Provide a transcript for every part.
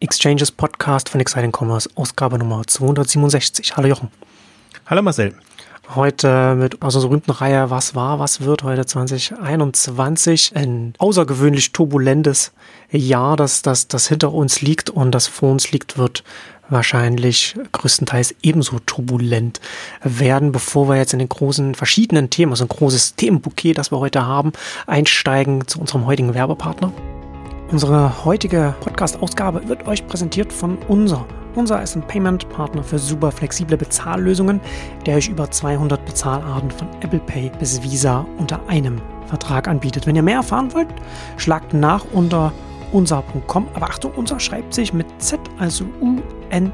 Exchanges Podcast von Exciting Commerce, Ausgabe Nummer 267. Hallo Jochen. Hallo Marcel. Heute mit aus unserer berühmten Reihe Was war, was wird heute 2021. Ein außergewöhnlich turbulentes Jahr, das, das, das hinter uns liegt und das vor uns liegt, wird wahrscheinlich größtenteils ebenso turbulent werden, bevor wir jetzt in den großen verschiedenen Themen, also ein großes Themenbouquet, das wir heute haben, einsteigen zu unserem heutigen Werbepartner. Unsere heutige Podcast-Ausgabe wird euch präsentiert von unser. Unser ist ein Payment-Partner für super flexible Bezahllösungen, der euch über 200 Bezahlarten von Apple Pay bis Visa unter einem Vertrag anbietet. Wenn ihr mehr erfahren wollt, schlagt nach unter unser.com. Aber Achtung, unser schreibt sich mit Z, also U-N-Z-E-R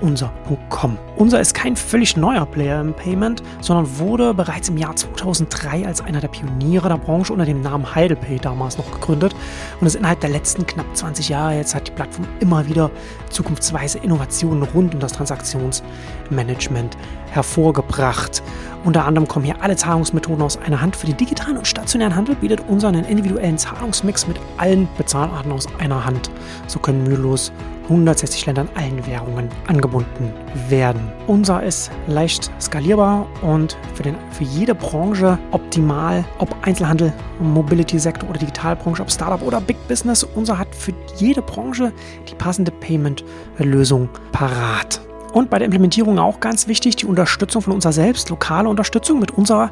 unser.com. Unser ist kein völlig neuer Player im Payment, sondern wurde bereits im Jahr 2003 als einer der Pioniere der Branche unter dem Namen HeidelPay damals noch gegründet und ist innerhalb der letzten knapp 20 Jahre jetzt hat die Plattform immer wieder zukunftsweise Innovationen rund um das Transaktionsmanagement hervorgebracht. Unter anderem kommen hier alle Zahlungsmethoden aus einer Hand. Für den digitalen und stationären Handel bietet unser einen individuellen Zahlungsmix mit allen Bezahlarten aus einer Hand. So können mühelos 160 Ländern allen Währungen angebunden werden. Unser ist leicht skalierbar und für, den, für jede Branche optimal, ob Einzelhandel, Mobility-Sektor oder Digitalbranche, ob Startup oder Big Business. Unser hat für jede Branche die passende Payment-Lösung parat. Und bei der Implementierung auch ganz wichtig, die Unterstützung von unserer selbst, lokale Unterstützung. Mit unserer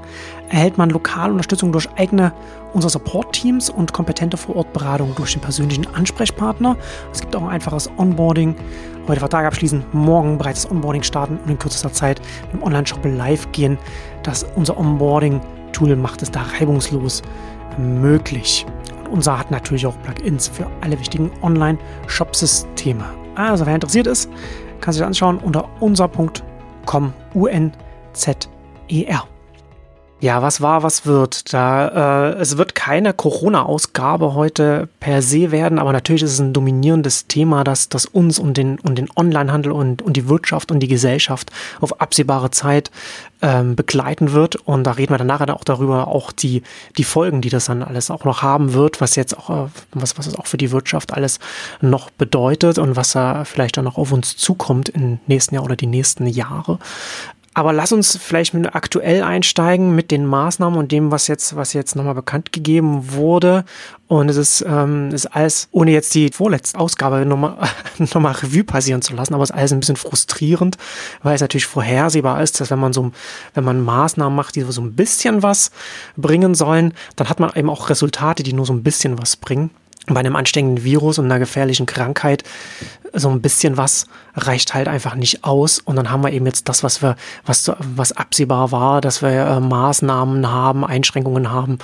erhält man lokale Unterstützung durch eigene unser Support-Teams und kompetente Vorortberatung durch den persönlichen Ansprechpartner. Es gibt auch ein einfaches Onboarding. Heute Vertrag abschließen, morgen bereits das Onboarding starten und in kürzester Zeit mit dem Online-Shop live gehen. Das unser Onboarding-Tool macht es da reibungslos möglich. Und unser hat natürlich auch Plugins für alle wichtigen Online-Shop-Systeme. Also wer interessiert ist, kann sich das anschauen unter unser.com, U-N-Z-E-R. Ja, was war, was wird? Da, äh, es wird keine Corona-Ausgabe heute per se werden, aber natürlich ist es ein dominierendes Thema, das, das uns und den, und den Onlinehandel und, und die Wirtschaft und die Gesellschaft auf absehbare Zeit ähm, begleiten wird. Und da reden wir dann nachher auch darüber, auch die, die Folgen, die das dann alles auch noch haben wird, was jetzt auch, äh, was, was es auch für die Wirtschaft alles noch bedeutet und was da vielleicht dann noch auf uns zukommt im nächsten Jahr oder die nächsten Jahre. Aber lass uns vielleicht mit aktuell einsteigen mit den Maßnahmen und dem, was jetzt, was jetzt nochmal bekannt gegeben wurde. Und es ist, ähm, ist alles, ohne jetzt die vorletzte Ausgabe nochmal, nochmal Revue passieren zu lassen, aber es ist alles ein bisschen frustrierend, weil es natürlich vorhersehbar ist, dass wenn man so, wenn man Maßnahmen macht, die so ein bisschen was bringen sollen, dann hat man eben auch Resultate, die nur so ein bisschen was bringen bei einem ansteckenden Virus und einer gefährlichen Krankheit so ein bisschen was reicht halt einfach nicht aus. Und dann haben wir eben jetzt das, was wir, was, was absehbar war, dass wir äh, Maßnahmen haben, Einschränkungen haben,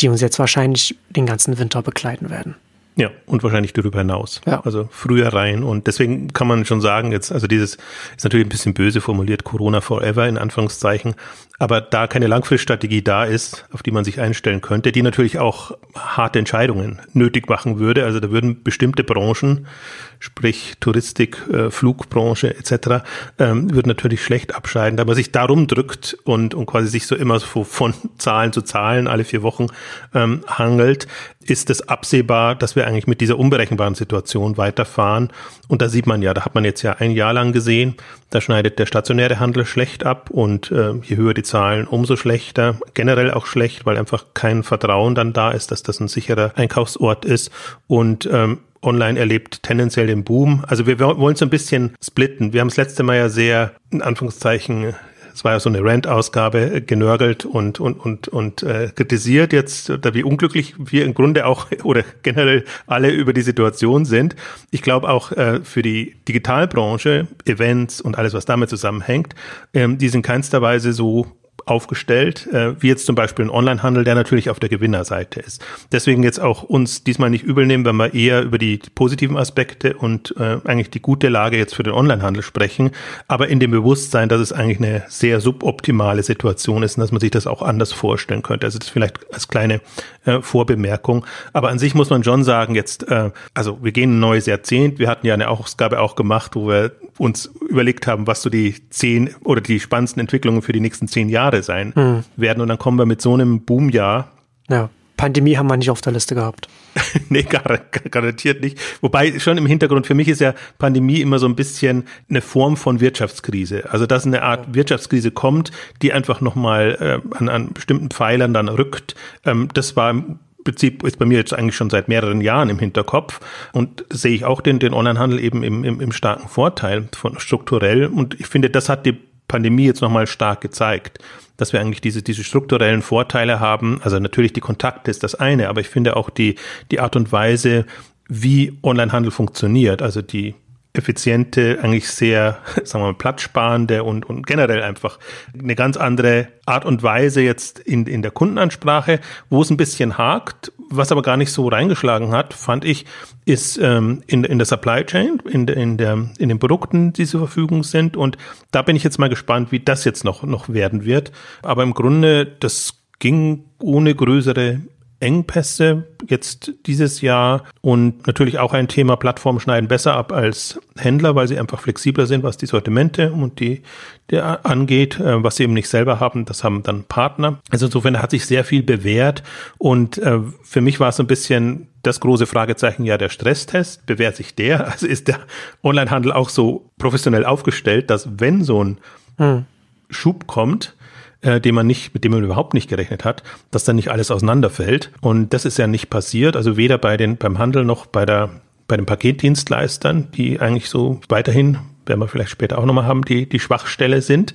die uns jetzt wahrscheinlich den ganzen Winter begleiten werden. Ja, und wahrscheinlich darüber hinaus. Ja. Also früher rein. Und deswegen kann man schon sagen, jetzt, also dieses ist natürlich ein bisschen böse formuliert, Corona forever in Anführungszeichen. Aber da keine Langfriststrategie da ist, auf die man sich einstellen könnte, die natürlich auch harte Entscheidungen nötig machen würde. Also da würden bestimmte Branchen, sprich Touristik, äh, Flugbranche etc., ähm, würden natürlich schlecht abscheiden. Da man sich darum drückt und, und quasi sich so immer so von Zahlen zu Zahlen alle vier Wochen ähm, hangelt, ist es absehbar, dass wir eigentlich mit dieser unberechenbaren Situation weiterfahren. Und da sieht man ja, da hat man jetzt ja ein Jahr lang gesehen, da schneidet der stationäre Handel schlecht ab und äh, je höher die Zahlen, umso schlechter. Generell auch schlecht, weil einfach kein Vertrauen dann da ist, dass das ein sicherer Einkaufsort ist. Und ähm, online erlebt tendenziell den Boom. Also wir wollen so ein bisschen splitten. Wir haben das letzte Mal ja sehr, in Anführungszeichen, es war ja so eine Rant-Ausgabe, äh, genörgelt und, und, und, und äh, kritisiert jetzt, da wie unglücklich wir im Grunde auch oder generell alle über die Situation sind. Ich glaube auch äh, für die Digitalbranche, Events und alles, was damit zusammenhängt, ähm, die sind keinster Weise so aufgestellt, äh, wie jetzt zum Beispiel ein Onlinehandel, der natürlich auf der Gewinnerseite ist. Deswegen jetzt auch uns diesmal nicht übel nehmen, wenn wir eher über die positiven Aspekte und äh, eigentlich die gute Lage jetzt für den Onlinehandel sprechen, aber in dem Bewusstsein, dass es eigentlich eine sehr suboptimale Situation ist und dass man sich das auch anders vorstellen könnte. Also das vielleicht als kleine äh, Vorbemerkung. Aber an sich muss man schon sagen, jetzt, äh, also wir gehen ein neues Jahrzehnt. Wir hatten ja eine Ausgabe auch gemacht, wo wir uns überlegt haben, was so die zehn oder die spannendsten Entwicklungen für die nächsten zehn Jahre sein mhm. werden. Und dann kommen wir mit so einem Boomjahr ja. Pandemie haben wir nicht auf der Liste gehabt. nee, gar, garantiert nicht. Wobei schon im Hintergrund, für mich ist ja Pandemie immer so ein bisschen eine Form von Wirtschaftskrise. Also dass eine Art Wirtschaftskrise kommt, die einfach nochmal äh, an, an bestimmten Pfeilern dann rückt. Ähm, das war im Prinzip ist bei mir jetzt eigentlich schon seit mehreren Jahren im Hinterkopf und sehe ich auch den, den Onlinehandel eben im, im, im starken Vorteil von strukturell. Und ich finde, das hat die Pandemie jetzt nochmal stark gezeigt dass wir eigentlich diese, diese strukturellen Vorteile haben. Also natürlich die Kontakte ist das eine, aber ich finde auch die, die Art und Weise, wie Onlinehandel funktioniert, also die effiziente, eigentlich sehr, sagen wir mal, platzsparende und, und generell einfach eine ganz andere Art und Weise jetzt in, in der Kundenansprache, wo es ein bisschen hakt, was aber gar nicht so reingeschlagen hat, fand ich, ist ähm, in, in der Supply Chain, in, in, der, in den Produkten, die zur Verfügung sind. Und da bin ich jetzt mal gespannt, wie das jetzt noch, noch werden wird. Aber im Grunde, das ging ohne größere Engpässe jetzt dieses Jahr und natürlich auch ein Thema, Plattformen schneiden besser ab als Händler, weil sie einfach flexibler sind, was die Sortimente und die der angeht, äh, was sie eben nicht selber haben, das haben dann Partner. Also insofern hat sich sehr viel bewährt und äh, für mich war es so ein bisschen das große Fragezeichen ja der Stresstest. Bewährt sich der? Also ist der Onlinehandel auch so professionell aufgestellt, dass wenn so ein hm. Schub kommt, äh, den man nicht, mit dem man überhaupt nicht gerechnet hat, dass dann nicht alles auseinanderfällt. Und das ist ja nicht passiert. Also weder bei den, beim Handel noch bei der, bei den Paketdienstleistern, die eigentlich so weiterhin, werden wir vielleicht später auch nochmal haben, die, die Schwachstelle sind,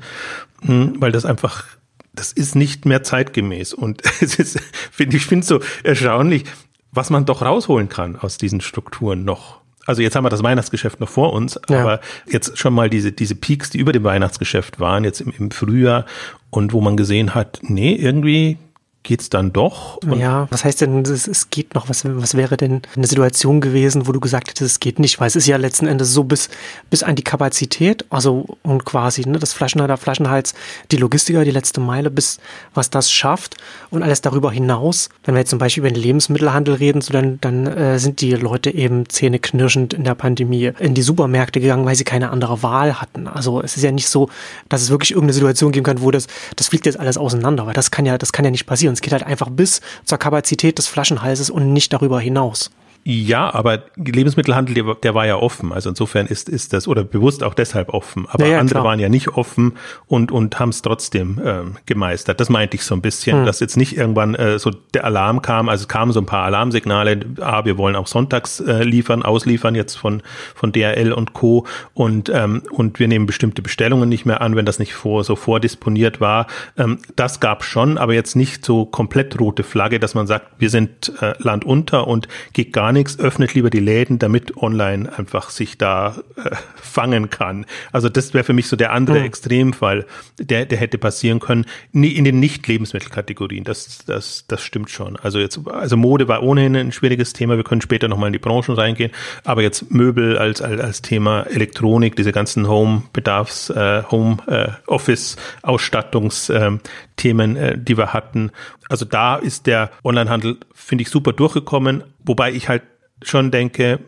hm, weil das einfach das ist nicht mehr zeitgemäß. Und es ist, finde ich, finde so erstaunlich, was man doch rausholen kann aus diesen Strukturen noch also jetzt haben wir das Weihnachtsgeschäft noch vor uns, ja. aber jetzt schon mal diese, diese Peaks, die über dem Weihnachtsgeschäft waren, jetzt im, im Frühjahr und wo man gesehen hat, nee, irgendwie geht's dann doch. ja, was heißt denn, es, es geht noch? Was, was wäre denn eine Situation gewesen, wo du gesagt hättest, es geht nicht? Weil es ist ja letzten Endes so bis, bis an die Kapazität, also und quasi ne, das Flaschenhalter, Flaschenhals, die Logistiker, die letzte Meile, bis was das schafft und alles darüber hinaus. Wenn wir jetzt zum Beispiel über den Lebensmittelhandel reden, so dann, dann äh, sind die Leute eben zähneknirschend in der Pandemie in die Supermärkte gegangen, weil sie keine andere Wahl hatten. Also es ist ja nicht so, dass es wirklich irgendeine Situation geben kann, wo das, das fliegt jetzt alles auseinander, weil das kann ja, das kann ja nicht passieren passieren. Es geht halt einfach bis zur Kapazität des Flaschenhalses und nicht darüber hinaus. Ja, aber Lebensmittelhandel, der, der, war ja offen. Also insofern ist, ist das, oder bewusst auch deshalb offen. Aber ja, ja, andere klar. waren ja nicht offen und, und haben es trotzdem ähm, gemeistert. Das meinte ich so ein bisschen, hm. dass jetzt nicht irgendwann äh, so der Alarm kam. Also es kamen so ein paar Alarmsignale. Ah, wir wollen auch sonntags äh, liefern, ausliefern jetzt von, von DRL und Co. Und, ähm, und wir nehmen bestimmte Bestellungen nicht mehr an, wenn das nicht vor, so vordisponiert war. Ähm, das gab schon, aber jetzt nicht so komplett rote Flagge, dass man sagt, wir sind äh, Land unter und geht gar gar nichts, öffnet lieber die Läden, damit online einfach sich da äh, fangen kann. Also das wäre für mich so der andere mhm. Extremfall, der, der hätte passieren können. In den Nicht-Lebensmittelkategorien, das, das, das stimmt schon. Also jetzt, also Mode war ohnehin ein schwieriges Thema. Wir können später nochmal in die Branchen reingehen. Aber jetzt Möbel als, als, als Thema Elektronik, diese ganzen Home-Bedarfs, äh, Home-Office-Ausstattungsthemen, äh, äh, die wir hatten. Also da ist der Onlinehandel, finde ich, super durchgekommen. Wobei ich halt schon denke,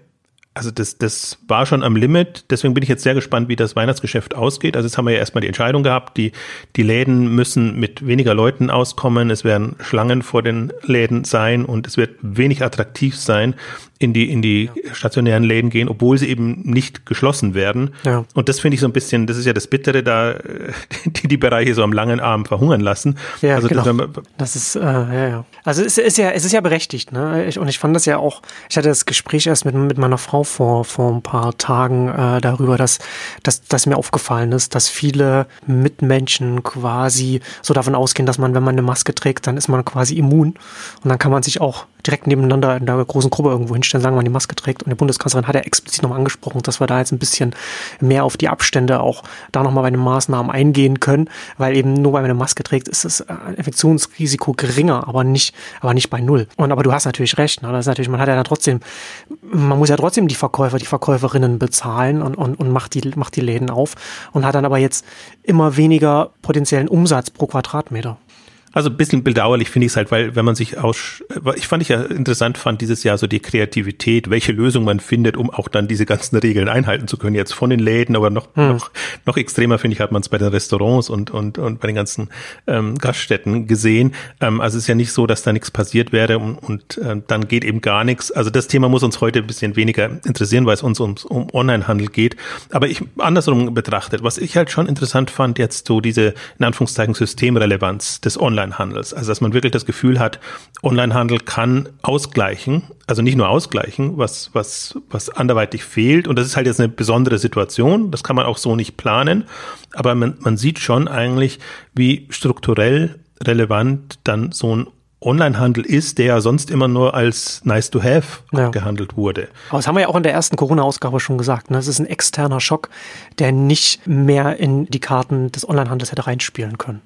also das, das war schon am Limit. Deswegen bin ich jetzt sehr gespannt, wie das Weihnachtsgeschäft ausgeht. Also jetzt haben wir ja erstmal die Entscheidung gehabt, die, die Läden müssen mit weniger Leuten auskommen. Es werden Schlangen vor den Läden sein und es wird wenig attraktiv sein, in die, in die ja. stationären Läden gehen, obwohl sie eben nicht geschlossen werden. Ja. Und das finde ich so ein bisschen, das ist ja das Bittere da, die die Bereiche so am langen Arm verhungern lassen. Ja, also genau. das, das ist, äh, ja, ja. Also es ist ja, es ist ja berechtigt, ne? Ich, und ich fand das ja auch, ich hatte das Gespräch erst mit, mit meiner Frau vor, vor ein paar Tagen äh, darüber, dass, dass, dass mir aufgefallen ist, dass viele Mitmenschen quasi so davon ausgehen, dass man, wenn man eine Maske trägt, dann ist man quasi immun. Und dann kann man sich auch direkt nebeneinander in der großen Gruppe irgendwo hinstellen, sagen, man die Maske trägt. Und die Bundeskanzlerin hat ja explizit nochmal angesprochen, dass wir da jetzt ein bisschen mehr auf die Abstände auch da nochmal bei den Maßnahmen eingehen können, weil eben nur weil man eine Maske trägt, ist das äh, Infektionsrisiko geringer, aber nicht, aber nicht bei null. Und aber du hast natürlich recht, ne? das ist natürlich, man hat ja dann trotzdem, man muss ja trotzdem die Verkäufer, die Verkäuferinnen bezahlen und, und, und macht die, macht die Läden auf und hat dann aber jetzt immer weniger potenziellen Umsatz pro Quadratmeter. Also ein bisschen bedauerlich finde ich es halt, weil wenn man sich aus, ich fand ich ja interessant fand dieses Jahr so die Kreativität, welche Lösung man findet, um auch dann diese ganzen Regeln einhalten zu können. Jetzt von den Läden, aber noch hm. noch, noch extremer finde ich hat man es bei den Restaurants und und und bei den ganzen ähm, Gaststätten gesehen. Ähm, also es ist ja nicht so, dass da nichts passiert wäre und, und äh, dann geht eben gar nichts. Also das Thema muss uns heute ein bisschen weniger interessieren, weil es uns ums, um Onlinehandel geht. Aber ich andersrum betrachtet, was ich halt schon interessant fand jetzt so diese in Anführungszeichen Systemrelevanz des Online Onlinehandels. Also dass man wirklich das Gefühl hat, Onlinehandel kann ausgleichen, also nicht nur ausgleichen, was, was, was anderweitig fehlt. Und das ist halt jetzt eine besondere Situation. Das kann man auch so nicht planen. Aber man, man sieht schon eigentlich, wie strukturell relevant dann so ein Onlinehandel ist, der ja sonst immer nur als nice to have ja. gehandelt wurde. Aber das haben wir ja auch in der ersten Corona-Ausgabe schon gesagt. Ne? Das ist ein externer Schock, der nicht mehr in die Karten des Onlinehandels hätte reinspielen können.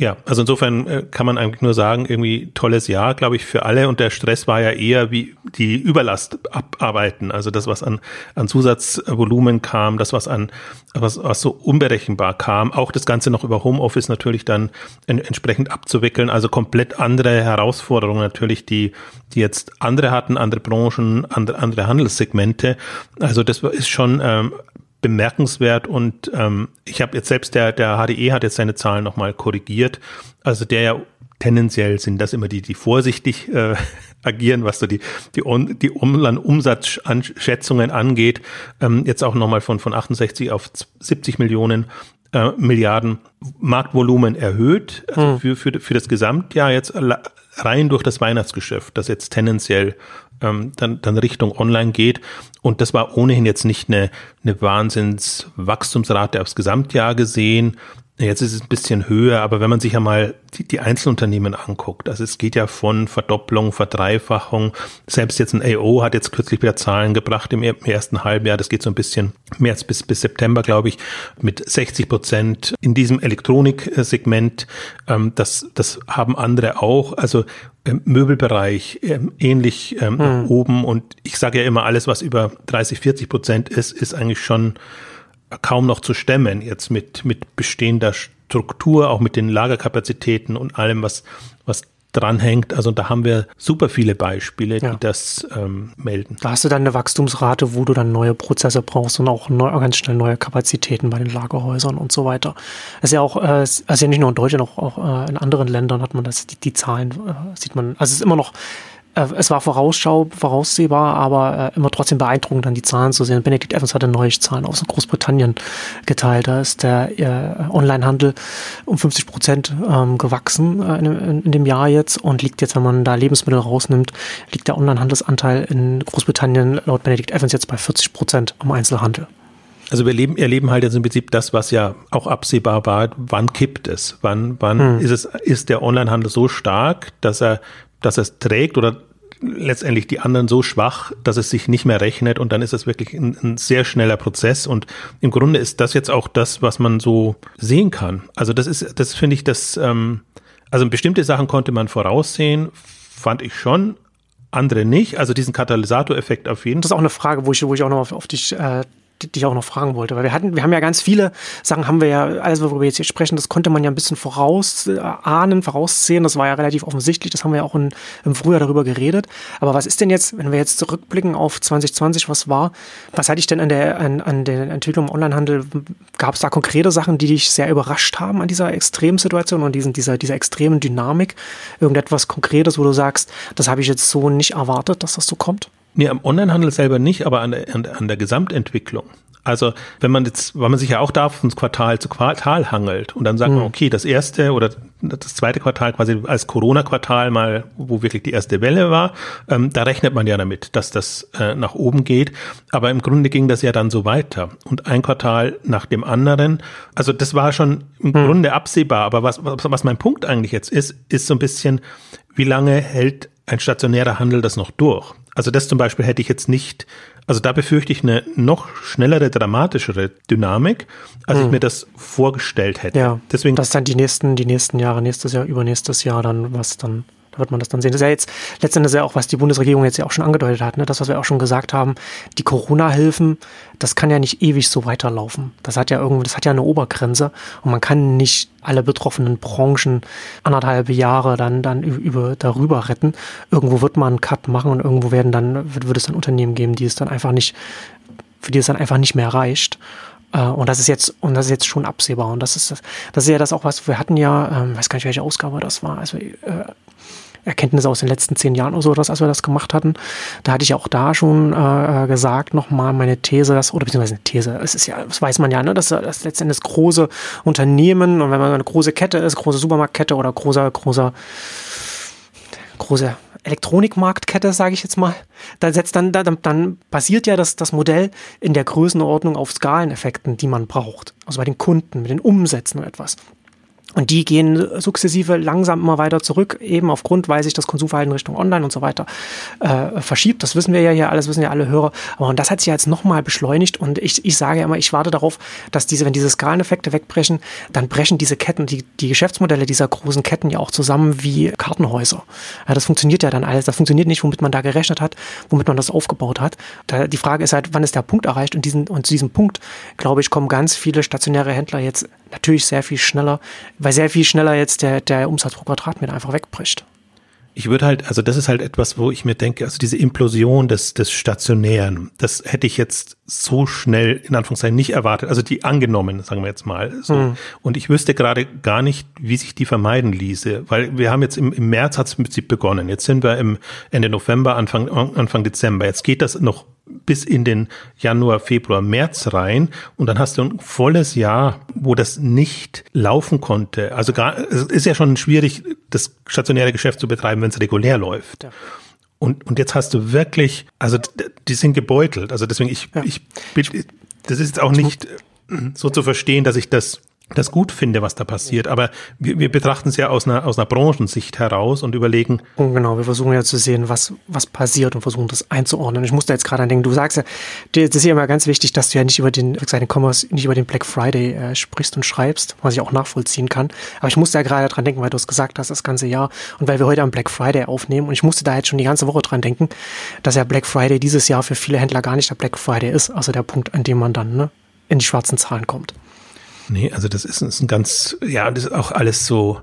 Ja, also insofern äh, kann man eigentlich nur sagen, irgendwie tolles Jahr, glaube ich, für alle. Und der Stress war ja eher wie die Überlast abarbeiten. Also das, was an, an Zusatzvolumen kam, das, was an, was, was so unberechenbar kam, auch das Ganze noch über Homeoffice natürlich dann en, entsprechend abzuwickeln. Also komplett andere Herausforderungen natürlich, die, die jetzt andere hatten, andere Branchen, andere, andere Handelssegmente. Also das ist schon ähm, bemerkenswert und ähm, ich habe jetzt selbst der der HDE hat jetzt seine Zahlen nochmal korrigiert. Also der ja tendenziell sind das immer die die vorsichtig äh, agieren, was so die die On, die Umsatzschätzungen angeht. Ähm, jetzt auch nochmal von von 68 auf 70 Millionen äh, Milliarden Marktvolumen erhöht also hm. für, für, für das Gesamtjahr jetzt rein durch das Weihnachtsgeschäft, das jetzt tendenziell ähm, dann, dann Richtung Online geht. Und das war ohnehin jetzt nicht eine, eine Wahnsinnswachstumsrate aufs Gesamtjahr gesehen. Jetzt ist es ein bisschen höher, aber wenn man sich ja mal die, die Einzelunternehmen anguckt, also es geht ja von Verdopplung, Verdreifachung, selbst jetzt ein AO hat jetzt kürzlich wieder Zahlen gebracht im, ersten Halbjahr, das geht so ein bisschen März bis, bis September, glaube ich, mit 60 Prozent in diesem Elektroniksegment. Ähm, das, das haben andere auch. Also ähm, Möbelbereich ähm, ähnlich hm. nach oben und ich sage ja immer, alles, was über 30, 40 Prozent ist, ist eigentlich schon kaum noch zu stemmen jetzt mit, mit bestehender Struktur, auch mit den Lagerkapazitäten und allem, was, was dranhängt. Also da haben wir super viele Beispiele, ja. die das ähm, melden. Da hast du dann eine Wachstumsrate, wo du dann neue Prozesse brauchst und auch neu, ganz schnell neue Kapazitäten bei den Lagerhäusern und so weiter. Das ist ja auch, äh, also ja nicht nur in Deutschland, auch, auch äh, in anderen Ländern hat man das, die, die Zahlen äh, sieht man, also es ist immer noch es war vorausschau, voraussehbar, aber äh, immer trotzdem beeindruckend, dann die Zahlen zu sehen. Benedikt Evans hatte neue Zahlen aus Großbritannien geteilt. Da ist der äh, Onlinehandel um 50 Prozent ähm, gewachsen äh, in, in, dem Jahr jetzt und liegt jetzt, wenn man da Lebensmittel rausnimmt, liegt der Onlinehandelsanteil in Großbritannien laut Benedikt Evans jetzt bei 40 Prozent am Einzelhandel. Also wir leben, erleben halt jetzt im Prinzip das, was ja auch absehbar war. Wann kippt es? Wann, wann hm. ist es, ist der Onlinehandel so stark, dass er dass es trägt oder letztendlich die anderen so schwach, dass es sich nicht mehr rechnet und dann ist es wirklich ein, ein, sehr schneller Prozess und im Grunde ist das jetzt auch das, was man so sehen kann. Also das ist, das finde ich, das, ähm, also bestimmte Sachen konnte man voraussehen, fand ich schon, andere nicht. Also diesen Katalysatoreffekt auf jeden Fall. Das ist auch eine Frage, wo ich, wo ich auch noch auf, auf dich äh, die ich auch noch fragen wollte, weil wir hatten, wir haben ja ganz viele Sachen, haben wir ja, alles, worüber wir jetzt hier sprechen, das konnte man ja ein bisschen vorausahnen, voraussehen, das war ja relativ offensichtlich, das haben wir ja auch in, im Frühjahr darüber geredet. Aber was ist denn jetzt, wenn wir jetzt zurückblicken auf 2020, was war, was hatte ich denn an der, an, an der Entwicklung im Onlinehandel, gab es da konkrete Sachen, die dich sehr überrascht haben an dieser Extremsituation und diesen, dieser, dieser extremen Dynamik? Irgendetwas Konkretes, wo du sagst, das habe ich jetzt so nicht erwartet, dass das so kommt? Nee, am Onlinehandel selber nicht, aber an der, an, der Gesamtentwicklung. Also wenn man jetzt, weil man sich ja auch da von Quartal zu Quartal hangelt und dann sagt mhm. man, okay, das erste oder das zweite Quartal quasi als Corona-Quartal mal, wo wirklich die erste Welle war, ähm, da rechnet man ja damit, dass das äh, nach oben geht. Aber im Grunde ging das ja dann so weiter und ein Quartal nach dem anderen. Also das war schon im mhm. Grunde absehbar. Aber was, was, was mein Punkt eigentlich jetzt ist, ist so ein bisschen, wie lange hält ein stationärer Handel das noch durch? Also das zum Beispiel hätte ich jetzt nicht, also da befürchte ich eine noch schnellere, dramatischere Dynamik, als hm. ich mir das vorgestellt hätte. Ja, Deswegen, dass dann die nächsten, die nächsten Jahre, nächstes Jahr, übernächstes Jahr dann, was dann wird man das dann sehen. Das ist ja jetzt letztendlich ja auch, was die Bundesregierung jetzt ja auch schon angedeutet hat, ne? das, was wir auch schon gesagt haben, die Corona-Hilfen, das kann ja nicht ewig so weiterlaufen. Das hat ja irgendwie, das hat ja eine Obergrenze und man kann nicht alle betroffenen Branchen anderthalb Jahre dann, dann über, darüber retten. Irgendwo wird man einen Cut machen und irgendwo werden dann, wird, wird es dann Unternehmen geben, die es dann einfach nicht, für die es dann einfach nicht mehr reicht. Äh, und das ist jetzt, und das ist jetzt schon absehbar. Und das ist, das ist ja das auch, was wir hatten ja, ähm, weiß gar nicht, welche Ausgabe das war. Also, äh, Erkenntnisse aus den letzten zehn Jahren oder so, dass, als wir das gemacht hatten. Da hatte ich ja auch da schon äh, gesagt, nochmal meine These, dass, oder beziehungsweise eine These, es ist ja, das weiß man ja, ne, dass, dass letztendlich große Unternehmen und wenn man eine große Kette ist, große Supermarktkette oder großer, großer, große Elektronikmarktkette, sage ich jetzt mal, da setzt dann, dann, dann basiert ja das, das Modell in der Größenordnung auf Skaleneffekten, die man braucht. Also bei den Kunden, mit den Umsätzen und etwas. Und die gehen sukzessive langsam immer weiter zurück, eben aufgrund, weil sich das Konsumverhalten Richtung Online und so weiter äh, verschiebt. Das wissen wir ja hier alles, wissen ja alle Hörer. Aber und das hat sich jetzt nochmal beschleunigt. Und ich, ich sage ja immer, ich warte darauf, dass diese, wenn diese Skaleneffekte wegbrechen, dann brechen diese Ketten, die, die Geschäftsmodelle dieser großen Ketten ja auch zusammen wie Kartenhäuser. Ja, das funktioniert ja dann alles. Das funktioniert nicht, womit man da gerechnet hat, womit man das aufgebaut hat. Da, die Frage ist halt, wann ist der Punkt erreicht? Und, diesen, und zu diesem Punkt, glaube ich, kommen ganz viele stationäre Händler jetzt natürlich sehr viel schneller, weil sehr viel schneller jetzt der, der Umsatz pro Quadratmeter einfach wegbricht. Ich würde halt, also das ist halt etwas, wo ich mir denke, also diese Implosion des, des Stationären, das hätte ich jetzt so schnell in Anführungszeichen nicht erwartet. Also die angenommen, sagen wir jetzt mal. So. Mhm. Und ich wüsste gerade gar nicht, wie sich die vermeiden ließe, weil wir haben jetzt im, im März hat es im Prinzip begonnen. Jetzt sind wir im Ende November, Anfang, Anfang Dezember. Jetzt geht das noch bis in den Januar, Februar, März rein und dann hast du ein volles Jahr, wo das nicht laufen konnte. Also gar, es ist ja schon schwierig, das stationäre Geschäft zu betreiben, wenn es regulär läuft. Ja. Und, und jetzt hast du wirklich, also die sind gebeutelt. Also deswegen, ich, ja. ich, das ist jetzt auch nicht so zu verstehen, dass ich das das gut finde, was da passiert. Aber wir, wir betrachten es ja aus einer, aus einer Branchensicht heraus und überlegen. Und genau, wir versuchen ja zu sehen, was, was passiert und versuchen das einzuordnen. Ich musste jetzt gerade an denken, du sagst ja, das ist ja immer ganz wichtig, dass du ja nicht über den, den Commerce, nicht über den Black Friday äh, sprichst und schreibst, was ich auch nachvollziehen kann. Aber ich musste ja gerade dran denken, weil du es gesagt hast, das ganze Jahr und weil wir heute am Black Friday aufnehmen und ich musste da jetzt schon die ganze Woche dran denken, dass ja Black Friday dieses Jahr für viele Händler gar nicht der Black Friday ist, also der Punkt, an dem man dann ne, in die schwarzen Zahlen kommt. Nee, also das ist, ist ein ganz, ja, das ist auch alles so.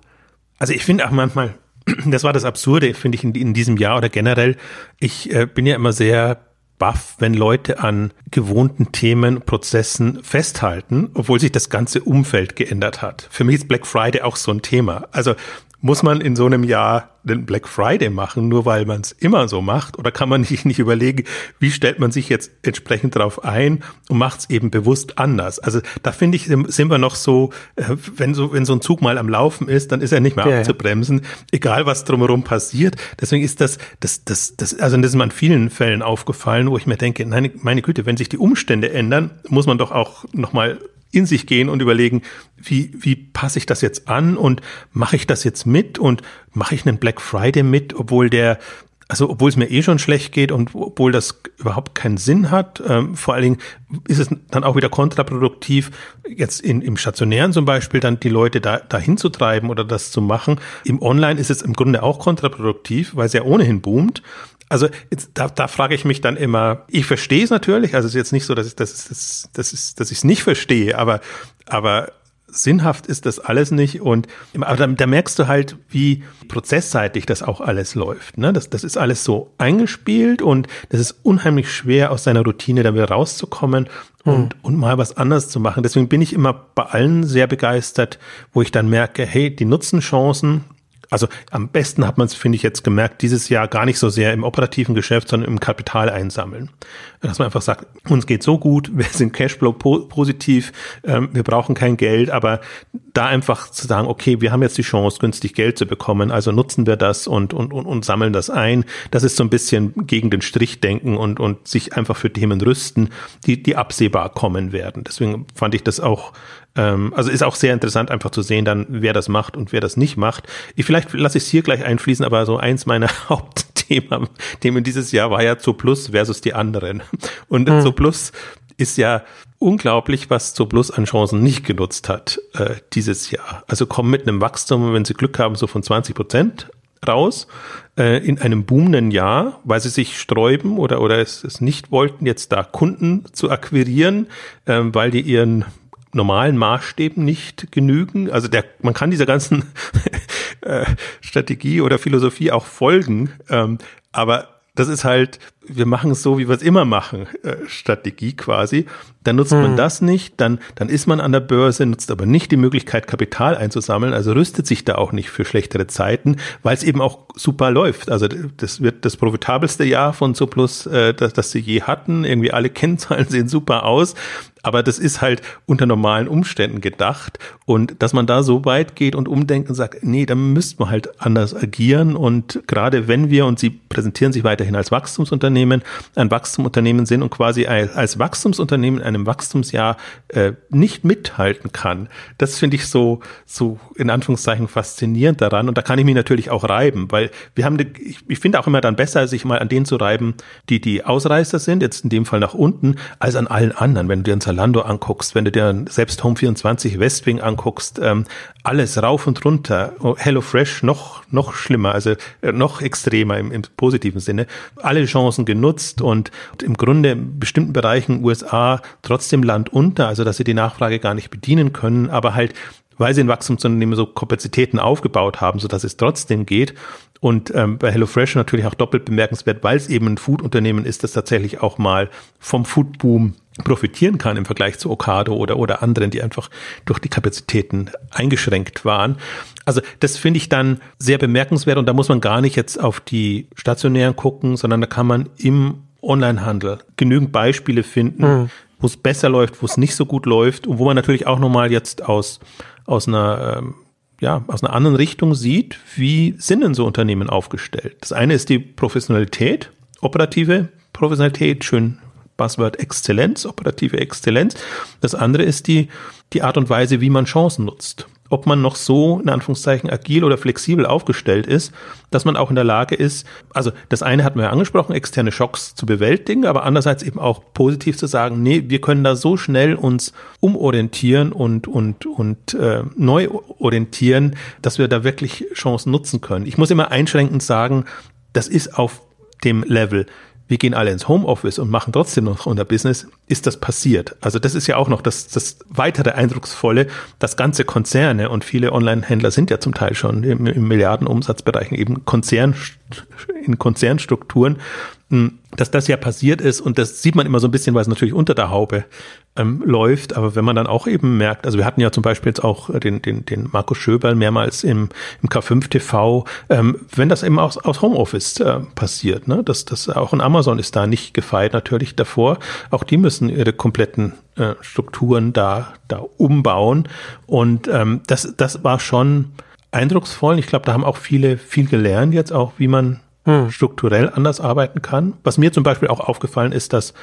Also ich finde auch manchmal, das war das Absurde, finde ich, in, in, diesem Jahr oder generell. Ich äh, bin ja immer sehr baff, wenn Leute an gewohnten Themen, Prozessen festhalten, obwohl sich das ganze Umfeld geändert hat. Für mich ist Black Friday auch so ein Thema. Also muss man in so einem Jahr den Black Friday machen, nur weil man es immer so macht? Oder kann man sich nicht überlegen, wie stellt man sich jetzt entsprechend darauf ein und macht es eben bewusst anders? Also da finde ich, sind wir noch so, äh, wenn so, wenn so ein Zug mal am Laufen ist, dann ist er nicht mehr ja, abzubremsen, egal was drumherum passiert. Deswegen ist das, das, das, das, also das ist mir an vielen Fällen aufgefallen, wo ich mir denke, nein, meine Güte, wenn sich die Umstände ändern, muss man doch auch nochmal in sich gehen und überlegen, wie, wie passe ich das jetzt an und mache ich das jetzt mit und mache ich einen Black Friday mit, obwohl der, also obwohl es mir eh schon schlecht geht und obwohl das überhaupt keinen Sinn hat. Ähm, vor allen Dingen ist es dann auch wieder kontraproduktiv, jetzt in, im Stationären zum Beispiel dann die Leute da dahin zu treiben oder das zu machen. Im Online ist es im Grunde auch kontraproduktiv, weil es ja ohnehin boomt. Also jetzt, da, da frage ich mich dann immer, ich verstehe es natürlich, also es ist jetzt nicht so, dass ich das, das, das ist, dass ich es nicht verstehe, aber, aber sinnhaft ist das alles nicht. Und aber da, da merkst du halt, wie prozessseitig das auch alles läuft. Ne? Das, das ist alles so eingespielt und das ist unheimlich schwer, aus seiner Routine da wieder rauszukommen und, mhm. und mal was anderes zu machen. Deswegen bin ich immer bei allen sehr begeistert, wo ich dann merke, hey, die nutzen Chancen, also am besten hat man es, finde ich, jetzt gemerkt, dieses Jahr gar nicht so sehr im operativen Geschäft, sondern im Kapital einsammeln. Dass man einfach sagt, uns geht so gut, wir sind Cashflow positiv, ähm, wir brauchen kein Geld, aber da einfach zu sagen, okay, wir haben jetzt die Chance, günstig Geld zu bekommen, also nutzen wir das und, und, und, und sammeln das ein. Das ist so ein bisschen gegen den Strich denken und, und sich einfach für Themen rüsten, die, die absehbar kommen werden. Deswegen fand ich das auch ähm, also ist auch sehr interessant, einfach zu sehen, dann, wer das macht und wer das nicht macht. Ich, vielleicht lasse ich es hier gleich einfließen, aber so eins meiner Hauptthemen Themen dieses Jahr war ja Plus versus die anderen. Und mhm. Plus ist ja unglaublich, was Plus an Chancen nicht genutzt hat äh, dieses Jahr. Also kommen mit einem Wachstum, wenn sie Glück haben, so von 20 Prozent raus äh, in einem boomenden Jahr, weil sie sich sträuben oder, oder es, es nicht wollten, jetzt da Kunden zu akquirieren, äh, weil die ihren normalen Maßstäben nicht genügen. Also der, man kann dieser ganzen äh, Strategie oder Philosophie auch folgen, ähm, aber das ist halt, wir machen es so, wie wir es immer machen, äh, Strategie quasi. Dann nutzt mhm. man das nicht, dann, dann ist man an der Börse, nutzt aber nicht die Möglichkeit, Kapital einzusammeln, also rüstet sich da auch nicht für schlechtere Zeiten, weil es eben auch super läuft. Also das wird das profitabelste Jahr von Soplus, äh, das, das sie je hatten. Irgendwie alle Kennzahlen sehen super aus aber das ist halt unter normalen Umständen gedacht. Und dass man da so weit geht und umdenkt und sagt, nee, da müssten wir halt anders agieren. Und gerade wenn wir, und Sie präsentieren sich weiterhin als Wachstumsunternehmen, ein Wachstumsunternehmen sind und quasi als Wachstumsunternehmen in einem Wachstumsjahr äh, nicht mithalten kann, das finde ich so, so in Anführungszeichen faszinierend daran. Und da kann ich mich natürlich auch reiben, weil wir haben, ich, ich finde auch immer dann besser, sich mal an denen zu reiben, die die Ausreißer sind, jetzt in dem Fall nach unten, als an allen anderen. Wenn du dir ein Zalando anguckst, wenn du dir selbst Home24 Westwing anguckst, ähm, alles rauf und runter. Oh, HelloFresh noch, noch schlimmer, also äh, noch extremer im, im positiven Sinne. Alle Chancen genutzt und im Grunde in bestimmten Bereichen USA trotzdem Land unter, also dass sie die Nachfrage gar nicht bedienen können, aber halt weil sie in Wachstumsunternehmen so Kapazitäten aufgebaut haben, so dass es trotzdem geht. Und ähm, bei HelloFresh natürlich auch doppelt bemerkenswert, weil es eben ein Food-Unternehmen ist, das tatsächlich auch mal vom Food-Boom profitieren kann im Vergleich zu Okado oder, oder anderen, die einfach durch die Kapazitäten eingeschränkt waren. Also das finde ich dann sehr bemerkenswert und da muss man gar nicht jetzt auf die stationären gucken, sondern da kann man im Onlinehandel genügend Beispiele finden, mhm. wo es besser läuft, wo es nicht so gut läuft und wo man natürlich auch nochmal jetzt aus, aus einer ähm, ja, aus einer anderen Richtung sieht, wie sind denn so Unternehmen aufgestellt. Das eine ist die Professionalität, operative Professionalität, schön Buzzword Exzellenz, operative Exzellenz. Das andere ist die, die Art und Weise, wie man Chancen nutzt. Ob man noch so, in Anführungszeichen, agil oder flexibel aufgestellt ist, dass man auch in der Lage ist, also das eine hatten wir ja angesprochen, externe Schocks zu bewältigen, aber andererseits eben auch positiv zu sagen, nee, wir können da so schnell uns umorientieren und, und, und äh, neu orientieren, dass wir da wirklich Chancen nutzen können. Ich muss immer einschränkend sagen, das ist auf dem Level wir gehen alle ins Homeoffice und machen trotzdem noch unser Business, ist das passiert. Also das ist ja auch noch das, das weitere Eindrucksvolle, dass ganze Konzerne und viele Online-Händler sind ja zum Teil schon im, im Milliardenumsatzbereichen eben Konzern, in Konzernstrukturen, dass das ja passiert ist und das sieht man immer so ein bisschen, weil es natürlich unter der Haube ähm, läuft. Aber wenn man dann auch eben merkt, also wir hatten ja zum Beispiel jetzt auch den, den, den Markus Schöberl mehrmals im, im K5 TV, ähm, wenn das eben aus, aus Homeoffice äh, passiert, ne? dass das auch in Amazon ist da nicht gefeit natürlich davor. Auch die müssen ihre kompletten äh, Strukturen da, da umbauen. Und ähm, das, das war schon eindrucksvoll. Ich glaube, da haben auch viele viel gelernt jetzt auch, wie man hm. strukturell anders arbeiten kann. Was mir zum Beispiel auch aufgefallen ist, dass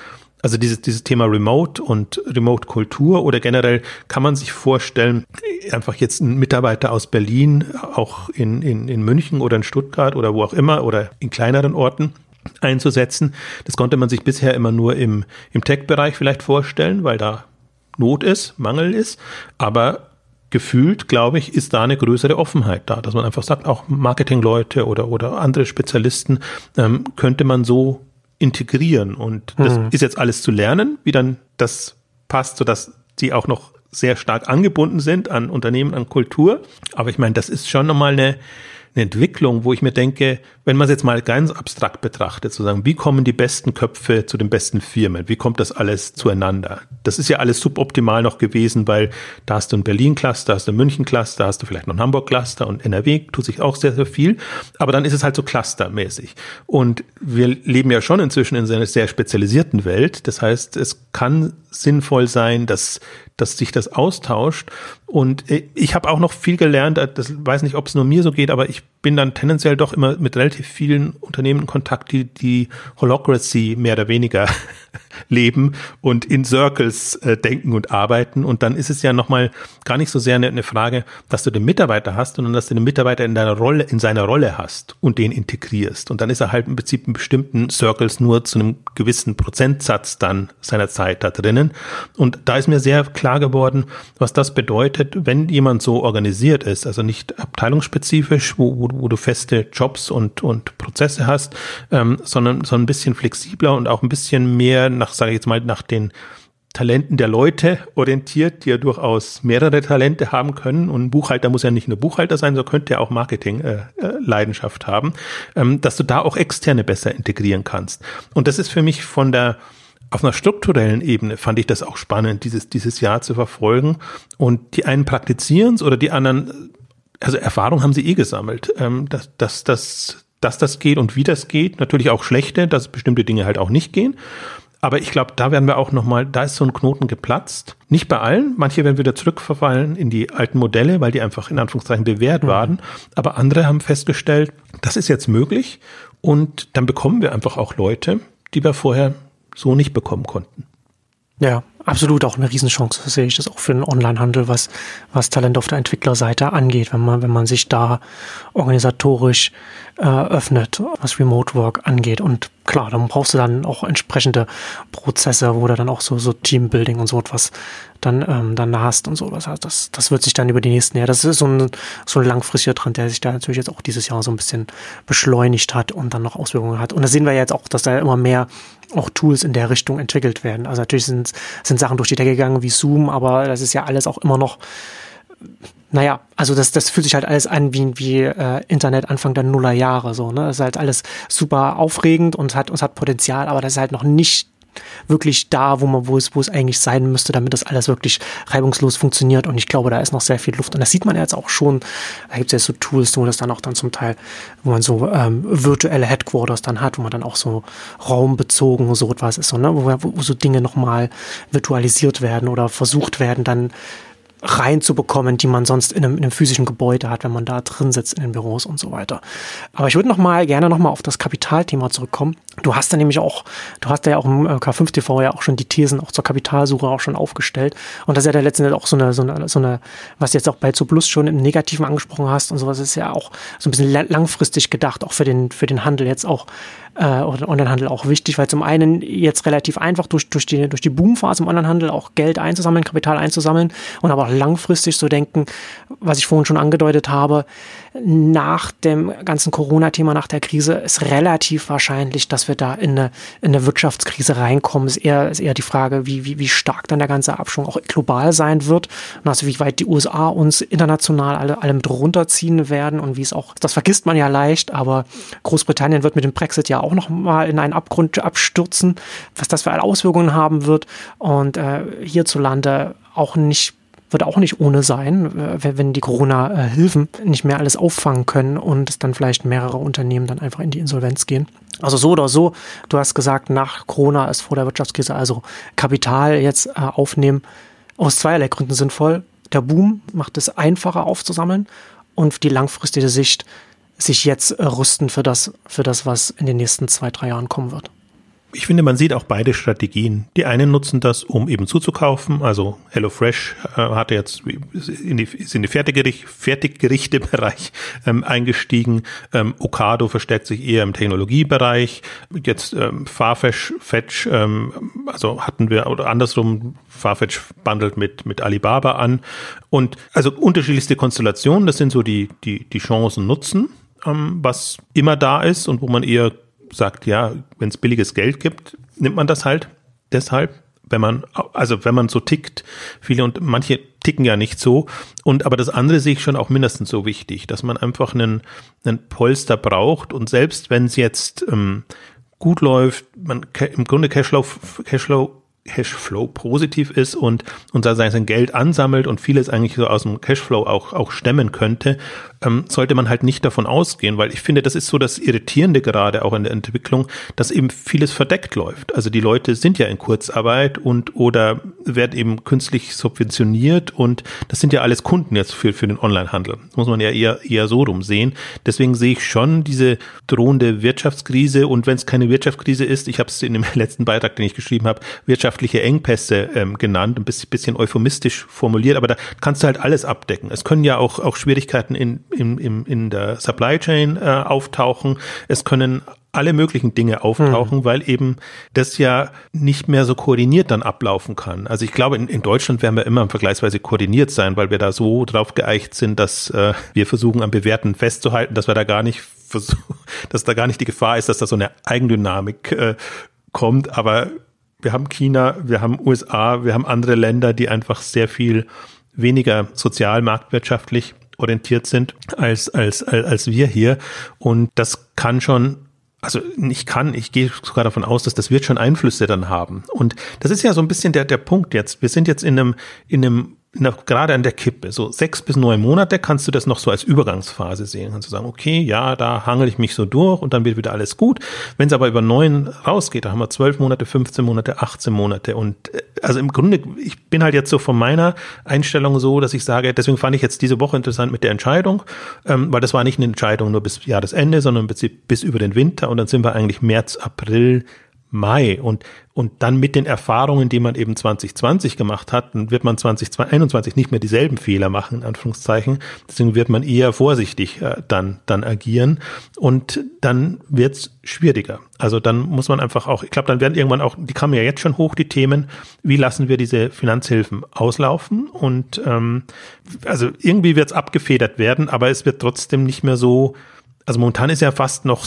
also dieses, dieses Thema Remote und Remote-Kultur oder generell kann man sich vorstellen, einfach jetzt einen Mitarbeiter aus Berlin, auch in, in, in München oder in Stuttgart oder wo auch immer oder in kleineren Orten einzusetzen. Das konnte man sich bisher immer nur im, im Tech-Bereich vielleicht vorstellen, weil da Not ist, Mangel ist. Aber gefühlt, glaube ich, ist da eine größere Offenheit da, dass man einfach sagt, auch Marketingleute oder, oder andere Spezialisten ähm, könnte man so integrieren. Und das mhm. ist jetzt alles zu lernen, wie dann das passt, sodass die auch noch sehr stark angebunden sind an Unternehmen, an Kultur. Aber ich meine, das ist schon nochmal eine, eine Entwicklung, wo ich mir denke, wenn man es jetzt mal ganz abstrakt betrachtet, zu sagen, wie kommen die besten Köpfe zu den besten Firmen? Wie kommt das alles zueinander? Das ist ja alles suboptimal noch gewesen, weil da hast du ein Berlin-Cluster, hast du ein München-Cluster, hast du vielleicht noch ein Hamburg-Cluster und NRW tut sich auch sehr, sehr viel. Aber dann ist es halt so clustermäßig. Und wir leben ja schon inzwischen in einer sehr spezialisierten Welt. Das heißt, es kann sinnvoll sein, dass dass sich das austauscht. Und äh, ich habe auch noch viel gelernt, äh, das weiß nicht, ob es nur mir so geht, aber ich bin dann tendenziell doch immer mit relativ vielen Unternehmen in Kontakt, die die Holocracy mehr oder weniger leben und in Circles äh, denken und arbeiten. Und dann ist es ja nochmal gar nicht so sehr eine, eine, Frage, dass du den Mitarbeiter hast, sondern dass du den Mitarbeiter in deiner Rolle, in seiner Rolle hast und den integrierst. Und dann ist er halt im Prinzip in bestimmten Circles nur zu einem gewissen Prozentsatz dann seiner Zeit da drinnen. Und da ist mir sehr klar geworden, was das bedeutet, wenn jemand so organisiert ist, also nicht abteilungsspezifisch, wo, wo, wo du feste Jobs und, und Prozesse hast, ähm, sondern so ein bisschen flexibler und auch ein bisschen mehr nach, sage ich jetzt mal, nach den Talenten der Leute orientiert, die ja durchaus mehrere Talente haben können. Und ein Buchhalter muss ja nicht nur Buchhalter sein, so könnte er auch Marketing-Leidenschaft äh, äh haben, ähm, dass du da auch externe besser integrieren kannst. Und das ist für mich von der auf einer strukturellen Ebene fand ich das auch spannend, dieses, dieses Jahr zu verfolgen. Und die einen praktizieren es oder die anderen, also Erfahrung haben sie eh gesammelt, ähm, dass, dass, dass, dass das geht und wie das geht. Natürlich auch schlechte, dass bestimmte Dinge halt auch nicht gehen. Aber ich glaube, da werden wir auch nochmal, da ist so ein Knoten geplatzt. Nicht bei allen. Manche werden wieder zurückverfallen in die alten Modelle, weil die einfach in Anführungszeichen bewährt mhm. waren. Aber andere haben festgestellt, das ist jetzt möglich. Und dann bekommen wir einfach auch Leute, die wir vorher so nicht bekommen konnten. Ja, absolut auch eine Riesenchance, sehe ich das auch für den Onlinehandel, was, was Talent auf der Entwicklerseite angeht, wenn man, wenn man sich da organisatorisch äh, öffnet, was Remote Work angeht. Und klar, dann brauchst du dann auch entsprechende Prozesse, wo du dann auch so, so Teambuilding und so etwas dann, ähm, dann hast und so. Das, das, das wird sich dann über die nächsten Jahre, das ist so ein, so ein langfristiger Trend, der sich da natürlich jetzt auch dieses Jahr so ein bisschen beschleunigt hat und dann noch Auswirkungen hat. Und da sehen wir jetzt auch, dass da immer mehr auch Tools in der Richtung entwickelt werden. Also natürlich sind, sind Sachen durch die Decke gegangen wie Zoom, aber das ist ja alles auch immer noch naja, also das, das fühlt sich halt alles an wie, wie äh, Internet Anfang der Nullerjahre so, ne? Das ist halt alles super aufregend und hat, und hat Potenzial, aber das ist halt noch nicht wirklich da, wo man, wo es, wo es eigentlich sein müsste, damit das alles wirklich reibungslos funktioniert. Und ich glaube, da ist noch sehr viel Luft. Und das sieht man jetzt auch schon. Da gibt es ja so Tools, wo das dann auch dann zum Teil, wo man so ähm, virtuelle Headquarters dann hat, wo man dann auch so raumbezogen so etwas ist, so, ne? wo, wo so Dinge nochmal virtualisiert werden oder versucht werden, dann reinzubekommen, die man sonst in einem, in einem, physischen Gebäude hat, wenn man da drin sitzt in den Büros und so weiter. Aber ich würde noch mal gerne noch mal auf das Kapitalthema zurückkommen. Du hast da nämlich auch, du hast ja auch im äh, K5 TV ja auch schon die Thesen auch zur Kapitalsuche auch schon aufgestellt. Und das ist ja der letzten auch so eine, so eine, so eine, was jetzt auch bei Zu Plus schon im Negativen angesprochen hast und sowas ist ja auch so ein bisschen langfristig gedacht, auch für den, für den Handel jetzt auch äh, Onlinehandel auch wichtig, weil zum einen jetzt relativ einfach durch, durch, die, durch die Boomphase im Onlinehandel auch Geld einzusammeln, Kapital einzusammeln und aber auch langfristig zu denken, was ich vorhin schon angedeutet habe, nach dem ganzen Corona-Thema, nach der Krise ist relativ wahrscheinlich, dass wir da in eine, in eine Wirtschaftskrise reinkommen. Ist eher, ist eher die Frage, wie, wie, wie stark dann der ganze Abschwung auch global sein wird. Und also wie weit die USA uns international alle, alle mit runterziehen werden und wie es auch, das vergisst man ja leicht, aber Großbritannien wird mit dem Brexit ja auch noch mal in einen Abgrund abstürzen, was das für Auswirkungen haben wird. Und äh, hierzulande auch nicht wird auch nicht ohne sein, äh, wenn die Corona-Hilfen nicht mehr alles auffangen können und es dann vielleicht mehrere Unternehmen dann einfach in die Insolvenz gehen. Also so oder so, du hast gesagt, nach Corona ist vor der Wirtschaftskrise also Kapital jetzt äh, aufnehmen aus zweierlei Gründen sinnvoll. Der Boom macht es einfacher aufzusammeln und die langfristige Sicht sich jetzt rüsten für das, für das, was in den nächsten zwei, drei Jahren kommen wird ich finde, man sieht auch beide Strategien. Die einen nutzen das, um eben zuzukaufen. Also HelloFresh äh, hatte jetzt in die, ist in die Fertiggericht, Fertiggerichte-Bereich ähm, eingestiegen. Ähm, Ocado verstärkt sich eher im Technologiebereich. Jetzt ähm, Farfetch, Fetch, ähm, also hatten wir oder andersrum Farfetch bundelt mit mit Alibaba an und also unterschiedlichste Konstellationen. Das sind so die die die Chancen nutzen, ähm, was immer da ist und wo man eher sagt, ja, wenn es billiges Geld gibt, nimmt man das halt deshalb, wenn man, also wenn man so tickt, viele und manche ticken ja nicht so. Und aber das andere sehe ich schon auch mindestens so wichtig, dass man einfach einen, einen Polster braucht und selbst wenn es jetzt ähm, gut läuft, man im Grunde Cashflow, Cashflow Cashflow positiv ist und, da sein Geld ansammelt und vieles eigentlich so aus dem Cashflow auch, auch stemmen könnte, ähm, sollte man halt nicht davon ausgehen, weil ich finde, das ist so das Irritierende gerade auch in der Entwicklung, dass eben vieles verdeckt läuft. Also die Leute sind ja in Kurzarbeit und oder werden eben künstlich subventioniert und das sind ja alles Kunden jetzt für, für den Onlinehandel. Muss man ja eher, eher so rum sehen. Deswegen sehe ich schon diese drohende Wirtschaftskrise und wenn es keine Wirtschaftskrise ist, ich habe es in dem letzten Beitrag, den ich geschrieben habe, Wirtschaft wirtschaftliche Engpässe ähm, genannt, ein bisschen, bisschen euphemistisch formuliert, aber da kannst du halt alles abdecken. Es können ja auch, auch Schwierigkeiten in, in, in, in der Supply Chain äh, auftauchen. Es können alle möglichen Dinge auftauchen, mhm. weil eben das ja nicht mehr so koordiniert dann ablaufen kann. Also ich glaube, in, in Deutschland werden wir immer vergleichsweise koordiniert sein, weil wir da so drauf geeicht sind, dass äh, wir versuchen, am Bewerten festzuhalten, dass wir da gar nicht versuchen, dass da gar nicht die Gefahr ist, dass da so eine Eigendynamik äh, kommt. Aber wir haben China, wir haben USA, wir haben andere Länder, die einfach sehr viel weniger sozial marktwirtschaftlich orientiert sind als, als, als, als wir hier. Und das kann schon also ich kann, ich gehe sogar davon aus, dass das wird schon Einflüsse dann haben. Und das ist ja so ein bisschen der, der Punkt jetzt. Wir sind jetzt in einem, in einem noch gerade an der Kippe, so sechs bis neun Monate kannst du das noch so als Übergangsphase sehen. Kannst du sagen, okay, ja, da hangel ich mich so durch und dann wird wieder alles gut. Wenn es aber über neun rausgeht, da haben wir zwölf Monate, 15 Monate, 18 Monate. Und äh, also im Grunde, ich bin halt jetzt so von meiner Einstellung so, dass ich sage, deswegen fand ich jetzt diese Woche interessant mit der Entscheidung, ähm, weil das war nicht eine Entscheidung nur bis Jahresende, sondern bis, bis über den Winter und dann sind wir eigentlich März, April, Mai und, und dann mit den Erfahrungen, die man eben 2020 gemacht hat, dann wird man 2021 nicht mehr dieselben Fehler machen, in Anführungszeichen. Deswegen wird man eher vorsichtig äh, dann, dann agieren und dann wird's schwieriger. Also dann muss man einfach auch, ich glaube, dann werden irgendwann auch, die kamen ja jetzt schon hoch, die Themen, wie lassen wir diese Finanzhilfen auslaufen und ähm, also irgendwie wird's abgefedert werden, aber es wird trotzdem nicht mehr so, also momentan ist ja fast noch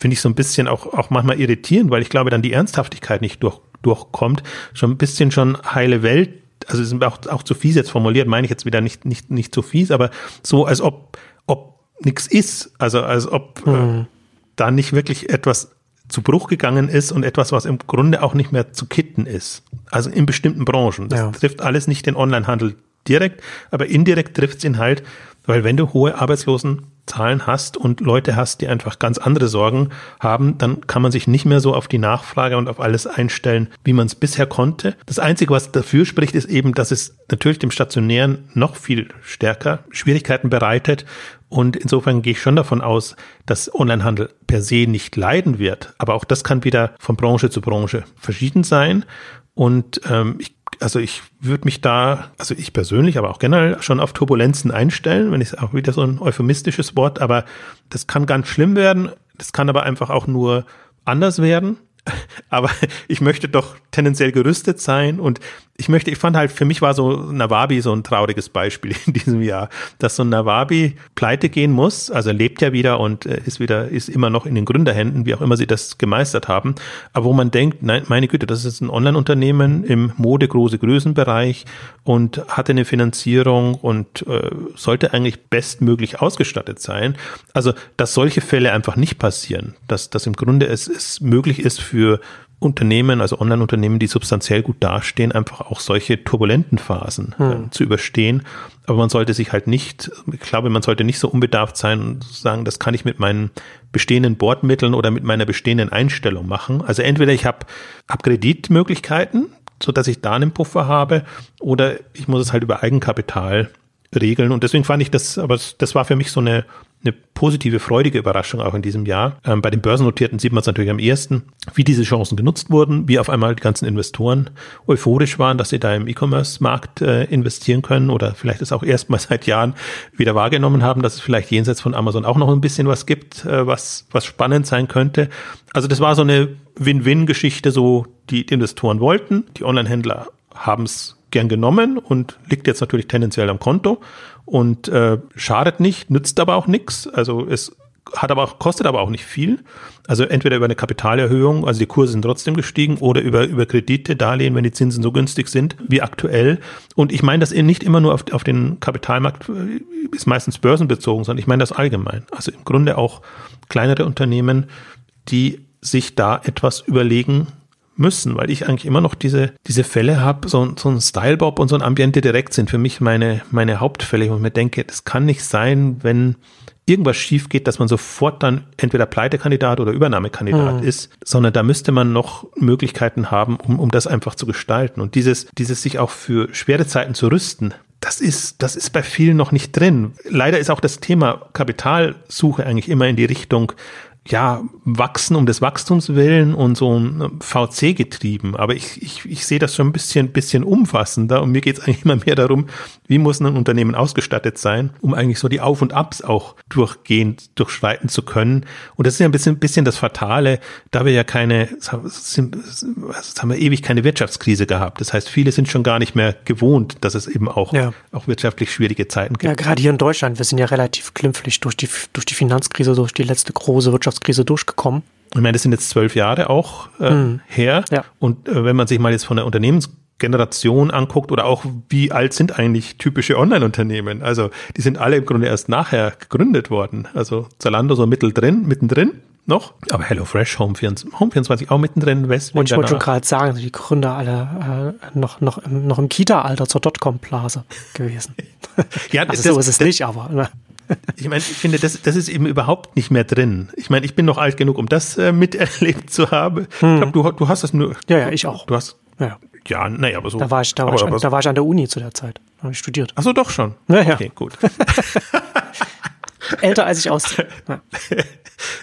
finde ich so ein bisschen auch, auch manchmal irritierend, weil ich glaube, dann die Ernsthaftigkeit nicht durch, durchkommt. Schon ein bisschen schon heile Welt, also es ist auch, auch zu fies jetzt formuliert, meine ich jetzt wieder nicht, nicht, nicht zu fies, aber so, als ob, ob nichts ist, also als ob äh, mhm. äh, da nicht wirklich etwas zu Bruch gegangen ist und etwas, was im Grunde auch nicht mehr zu kitten ist. Also in bestimmten Branchen. Das ja. trifft alles nicht den Onlinehandel direkt, aber indirekt trifft es ihn halt, weil wenn du hohe Arbeitslosenzahlen hast und Leute hast, die einfach ganz andere Sorgen haben, dann kann man sich nicht mehr so auf die Nachfrage und auf alles einstellen, wie man es bisher konnte. Das Einzige, was dafür spricht, ist eben, dass es natürlich dem Stationären noch viel stärker Schwierigkeiten bereitet. Und insofern gehe ich schon davon aus, dass Onlinehandel per se nicht leiden wird. Aber auch das kann wieder von Branche zu Branche verschieden sein. Und ähm, ich also ich würde mich da, also ich persönlich, aber auch generell schon auf Turbulenzen einstellen, wenn ich auch wieder so ein euphemistisches Wort, aber das kann ganz schlimm werden. Das kann aber einfach auch nur anders werden. Aber ich möchte doch tendenziell gerüstet sein und ich möchte, ich fand halt, für mich war so Nawabi so ein trauriges Beispiel in diesem Jahr, dass so ein Nawabi pleite gehen muss, also lebt ja wieder und äh, ist wieder, ist immer noch in den Gründerhänden, wie auch immer sie das gemeistert haben, aber wo man denkt, nein, meine Güte, das ist ein Online-Unternehmen im Mode große Größenbereich und hatte eine Finanzierung und äh, sollte eigentlich bestmöglich ausgestattet sein. Also, dass solche Fälle einfach nicht passieren, dass, dass im Grunde es, es möglich ist für Unternehmen, also Online-Unternehmen, die substanziell gut dastehen, einfach auch solche turbulenten Phasen hm. äh, zu überstehen. Aber man sollte sich halt nicht, ich glaube, man sollte nicht so unbedarft sein und sagen, das kann ich mit meinen bestehenden Bordmitteln oder mit meiner bestehenden Einstellung machen. Also entweder ich habe hab Kreditmöglichkeiten, so dass ich da einen Puffer habe, oder ich muss es halt über Eigenkapital regeln. Und deswegen fand ich das, aber das war für mich so eine eine positive, freudige Überraschung auch in diesem Jahr. Ähm, bei den Börsennotierten sieht man es natürlich am ersten, wie diese Chancen genutzt wurden, wie auf einmal die ganzen Investoren euphorisch waren, dass sie da im E-Commerce-Markt äh, investieren können oder vielleicht es auch erstmal seit Jahren wieder wahrgenommen haben, dass es vielleicht jenseits von Amazon auch noch ein bisschen was gibt, äh, was, was spannend sein könnte. Also das war so eine Win-Win-Geschichte, so die, die Investoren wollten, die Online-Händler haben es gern genommen und liegt jetzt natürlich tendenziell am Konto und äh, schadet nicht, nützt aber auch nichts. Also es hat aber auch, kostet aber auch nicht viel. Also entweder über eine Kapitalerhöhung, also die Kurse sind trotzdem gestiegen, oder über, über Kredite, Darlehen, wenn die Zinsen so günstig sind wie aktuell. Und ich meine das nicht immer nur auf, auf den Kapitalmarkt, äh, ist meistens börsenbezogen, sondern ich meine das allgemein. Also im Grunde auch kleinere Unternehmen, die sich da etwas überlegen müssen, weil ich eigentlich immer noch diese, diese Fälle habe, so, so ein Stylebob und so ein Ambiente direkt sind für mich meine, meine Hauptfälle, wo ich mir denke, das kann nicht sein, wenn irgendwas schief geht, dass man sofort dann entweder Pleitekandidat oder Übernahmekandidat mhm. ist, sondern da müsste man noch Möglichkeiten haben, um, um das einfach zu gestalten. Und dieses, dieses sich auch für schwere Zeiten zu rüsten, das ist, das ist bei vielen noch nicht drin. Leider ist auch das Thema Kapitalsuche eigentlich immer in die Richtung, ja, wachsen um des Wachstums willen und so ein VC getrieben. Aber ich, ich, ich sehe das schon ein bisschen, bisschen umfassender und mir geht es eigentlich immer mehr darum, wie muss ein Unternehmen ausgestattet sein, um eigentlich so die Auf und Abs auch durchgehend durchschreiten zu können. Und das ist ja ein bisschen, bisschen das Fatale, da wir ja keine, das haben wir ewig keine Wirtschaftskrise gehabt. Das heißt, viele sind schon gar nicht mehr gewohnt, dass es eben auch, ja. auch wirtschaftlich schwierige Zeiten gibt. Ja, gerade hier in Deutschland, wir sind ja relativ glimpflich durch die, durch die Finanzkrise, durch die letzte große Wirtschaftskrise durchgekommen. Ich meine, das sind jetzt zwölf Jahre auch äh, mhm. her. Ja. Und äh, wenn man sich mal jetzt von der Unternehmens Generation anguckt oder auch wie alt sind eigentlich typische Online-Unternehmen. Also die sind alle im Grunde erst nachher gegründet worden. Also Zalando so mittendrin, mittendrin noch, aber HelloFresh, Home24, Home24 auch mittendrin, West. Und ich wollte schon gerade sagen, die Gründer alle äh, noch, noch, im, noch im Kita-Alter zur Dotcom-Blase gewesen. ja, also das, so ist es das, nicht, aber. Ne? Ich meine, ich finde, das, das ist eben überhaupt nicht mehr drin. Ich meine, ich bin noch alt genug, um das äh, miterlebt zu haben. Hm. Ich glaube, du, du hast das nur. Ja, ja, ich auch. Du hast. Ja. Ja, naja, aber so. Da war ich, da war, ich, an, da war ich an der Uni zu der Zeit. Da habe ich studiert. Ach so, doch schon. Ja, ja. Okay, gut. Älter als ich aussehe. Ja.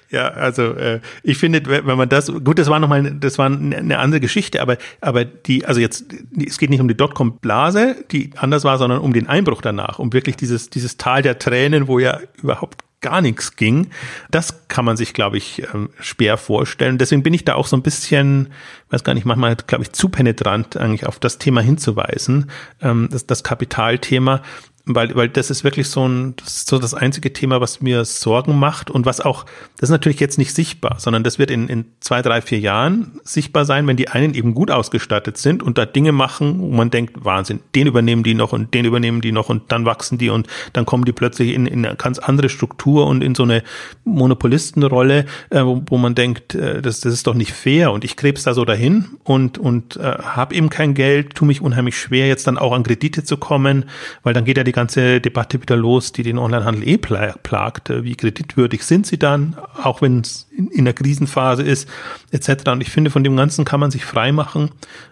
Ja, also äh, ich finde, wenn man das, gut, das war nochmal, das war eine andere Geschichte, aber, aber die, also jetzt, es geht nicht um die Dotcom-Blase, die anders war, sondern um den Einbruch danach, um wirklich dieses, dieses Tal der Tränen, wo ja überhaupt gar nichts ging. Das kann man sich, glaube ich, ähm, schwer vorstellen. Deswegen bin ich da auch so ein bisschen, weiß gar nicht, manchmal, glaube ich, zu penetrant eigentlich auf das Thema hinzuweisen, ähm, das, das Kapitalthema weil, weil das ist wirklich so ein, das ist so das einzige Thema, was mir Sorgen macht und was auch, das ist natürlich jetzt nicht sichtbar, sondern das wird in, in zwei, drei, vier Jahren sichtbar sein, wenn die einen eben gut ausgestattet sind und da Dinge machen, wo man denkt, Wahnsinn, den übernehmen die noch und den übernehmen die noch und dann wachsen die und dann kommen die plötzlich in, in eine ganz andere Struktur und in so eine Monopolistenrolle, äh, wo, wo man denkt, äh, das, das ist doch nicht fair und ich krebs da so dahin und, und äh, habe eben kein Geld, tu mich unheimlich schwer, jetzt dann auch an Kredite zu kommen, weil dann geht ja die ganze Debatte wieder los, die den Onlinehandel eh plagt. Wie kreditwürdig sind sie dann, auch wenn es in, in der Krisenphase ist, etc. Und ich finde, von dem Ganzen kann man sich frei machen,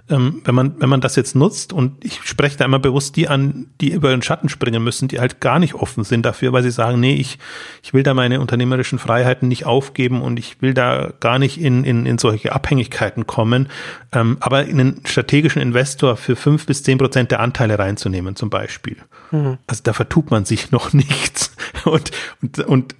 ähm, wenn man, wenn man das jetzt nutzt. Und ich spreche da immer bewusst die an, die über den Schatten springen müssen, die halt gar nicht offen sind dafür, weil sie sagen, nee, ich, ich will da meine unternehmerischen Freiheiten nicht aufgeben und ich will da gar nicht in, in, in solche Abhängigkeiten kommen. Ähm, aber einen strategischen Investor für fünf bis zehn Prozent der Anteile reinzunehmen, zum Beispiel. Mhm. Also da vertut man sich noch nichts. Und, und, und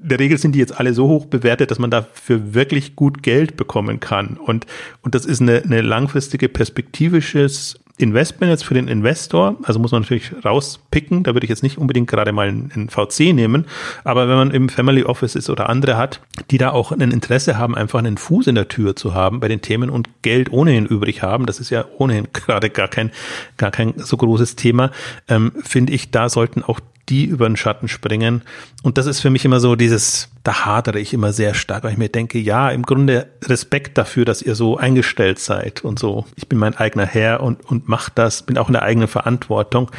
in der Regel sind die jetzt alle so hoch bewertet, dass man dafür wirklich gut Geld bekommen kann. Und, und das ist eine, eine langfristige perspektivisches Investment jetzt für den Investor. Also muss man natürlich rauspicken. Da würde ich jetzt nicht unbedingt gerade mal einen VC nehmen. Aber wenn man im Family Office ist oder andere hat, die da auch ein Interesse haben, einfach einen Fuß in der Tür zu haben bei den Themen und Geld ohnehin übrig haben, das ist ja ohnehin gerade gar kein, gar kein so großes Thema, ähm, finde ich, da sollten auch die über den Schatten springen. Und das ist für mich immer so dieses, da hadere ich immer sehr stark, weil ich mir denke, ja, im Grunde Respekt dafür, dass ihr so eingestellt seid und so. Ich bin mein eigener Herr und, und mach das, bin auch in der eigenen Verantwortung.